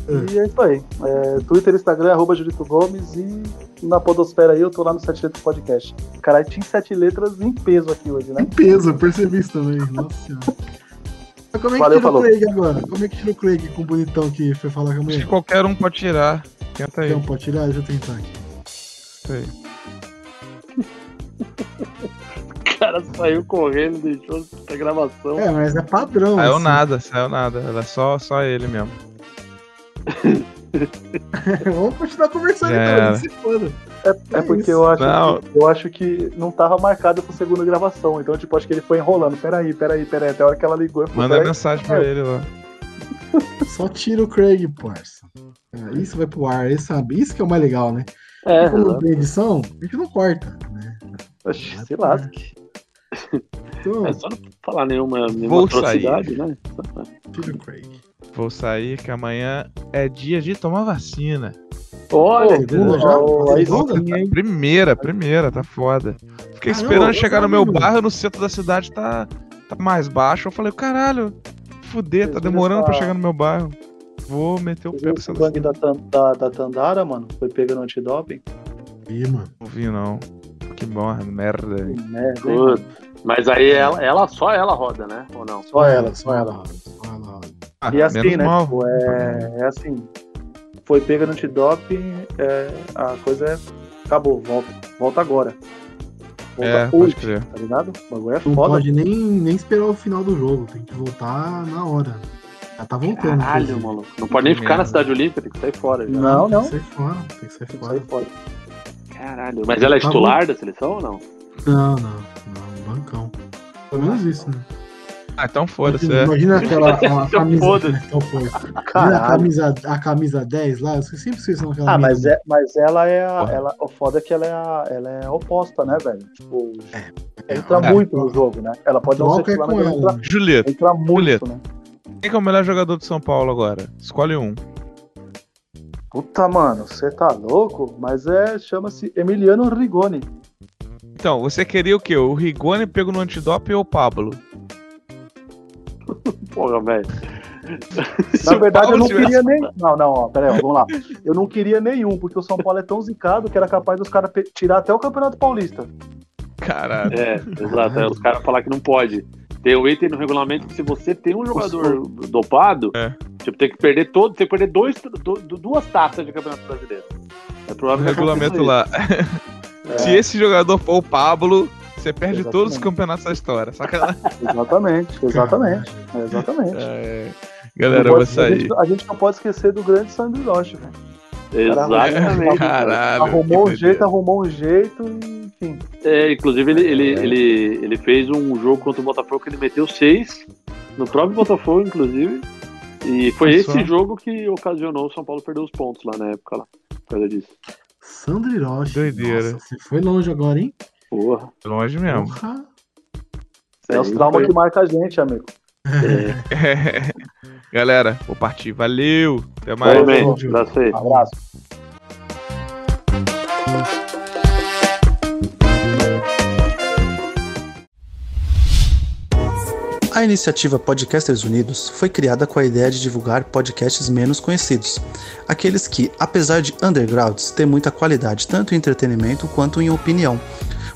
E é isso aí. É, Twitter, Instagram, arroba Julito Gomes e na podosfera aí eu tô lá no Sete Letras Podcast. Caralho, tinha sete letras em peso aqui hoje, né?
Em peso, eu percebi isso também. Nossa senhora. Mas como é que
Valeu,
tira
falou.
o Craig agora? Como é que tira o Craig com o bonitão que foi falar com a mulher?
que qualquer um pode tirar. Tenta aí.
Então, pode tirar? Deixa eu tentar aqui.
Isso aí.
O cara saiu correndo, deixou a gravação.
É, mas é padrão.
Saiu
assim.
nada, saiu nada. Era só, só ele mesmo.
Vamos continuar conversando
Já
então.
É, é porque eu acho,
Não.
que, eu acho que não tava marcado pra segunda gravação. Então, tipo, acho que ele foi enrolando. Peraí, peraí, peraí. Até a hora que ela ligou. falei,
Manda mensagem pra ele lá.
Só tira o Craig, parça. É, Isso vai pro ar, isso, sabe? Isso que é o mais legal, né?
É,
tem edição, a gente não corta, né?
Oxi, se lasque.
Então,
É só não falar nenhuma, nenhuma atrocidade, né?
tira o Craig.
Vou sair que amanhã é dia de tomar vacina.
Olha,
Segunda já?
ó, aí
Segunda?
sim, hein?
Primeira, primeira, tá foda. Fiquei
não,
esperando chegar no meu bairro, no centro da cidade tá, tá mais baixo. Eu falei, caralho, fuder, tá demorando pra chegar no meu bairro. Vou meter o
Você
pé
viu
no
esse
centro da
da, da, da Tandara, mano? Foi pego no antidoping?
Ih, mano.
Não vi, não. Que morra, merda.
Que merda, hein.
Mas aí ela, ela, só ela roda, né? Ou não?
Só ela, só ela.
Só ela.
Ah,
E assim, né? Tipo, é, é assim. Foi pega no antidoping, é, a coisa é. Acabou, volta. Volta agora. Volta
É, pode
hoje,
crer.
tá ligado? O bagulho é
Não
foda.
pode nem, nem esperar o final do jogo, tem que voltar na hora. Já tá voltando.
Caralho, maluco. Não pode nem ficar na
Merda.
cidade olímpica, tem que sair fora. Já.
Não, não.
Tem que sair fora, tem que sair
Tem que
fora.
sair fora.
Caralho. Mas ela é
Tá
titular da seleção ou não?
Não, não, não, bancão. Pelo menos isso, né?
Ah, então foda-se.
Imagina,
é.
imagina aquela a camisa.
Foda-se.
Então a camisa, a camisa 10 lá, eu sempre esqueci aquela
Ah, mas, é, mas ela é a. Ela, o foda é que ela é, a, ela é oposta, né, velho? Tipo,
É,
entra
é.
muito no jogo, né? Ela pode não ser
é
titular,
com
mas entra?
Julito,
entra muito,
Julieta.
né?
quem que é o melhor jogador de São Paulo agora? Escolhe um.
Puta, mano, você tá louco? Mas é. Chama-se Emiliano Rigoni.
Então, você queria o quê? O Rigoni pego no antidoping ou o Pablo?
Porra, velho.
Na
o
verdade, eu não
tivesse-
queria nem. Não, não, ó, peraí, ó, vamos lá. Eu não queria nenhum, porque o São Paulo é tão zicado que era capaz dos caras pe- tirar até o Campeonato Paulista.
Caralho.
É, exato. É, os caras falar que não pode. Tem um item no regulamento que se você tem um jogador dopado,
É.
tipo, tem que perder todo, tem que perder dois, do- do- duas taças de campeonato brasileiro. É
O
provável que
regulamento lá.
É,
Se esse jogador for o Pablo, você perde
Exatamente.
todos os campeonatos da história. Sacanagem.
Exatamente, exatamente. Exatamente.
É.
Não
Galera, eu vou
pode- a,
sair.
gente, a gente não pode esquecer do grande Sandro Hiroshi, velho.
Exatamente.
Caralho.
Arrumou um jeito, arrumou um jeito e, enfim.
É, inclusive, ele, ele, ele, ele fez um jogo contra o Botafogo que ele meteu seis no próprio Botafogo, inclusive. E foi esse jogo que ocasionou o São Paulo perder os pontos lá na época lá. Por causa disso.
Sandro Hiroshi.
Doideira.
Nossa, você foi longe agora, hein?
Porra.
Longe mesmo.
Porra.
É os traumas
foi-
que marcam a gente, amigo.
Galera, vou partir. Valeu. Até mais.
Bem,
Valeu.
abraço aí.
Abraço.
A iniciativa Podcasters Unidos foi criada com a ideia de divulgar podcasts menos conhecidos, aqueles que, apesar de undergrounds, têm muita qualidade tanto em entretenimento quanto em opinião.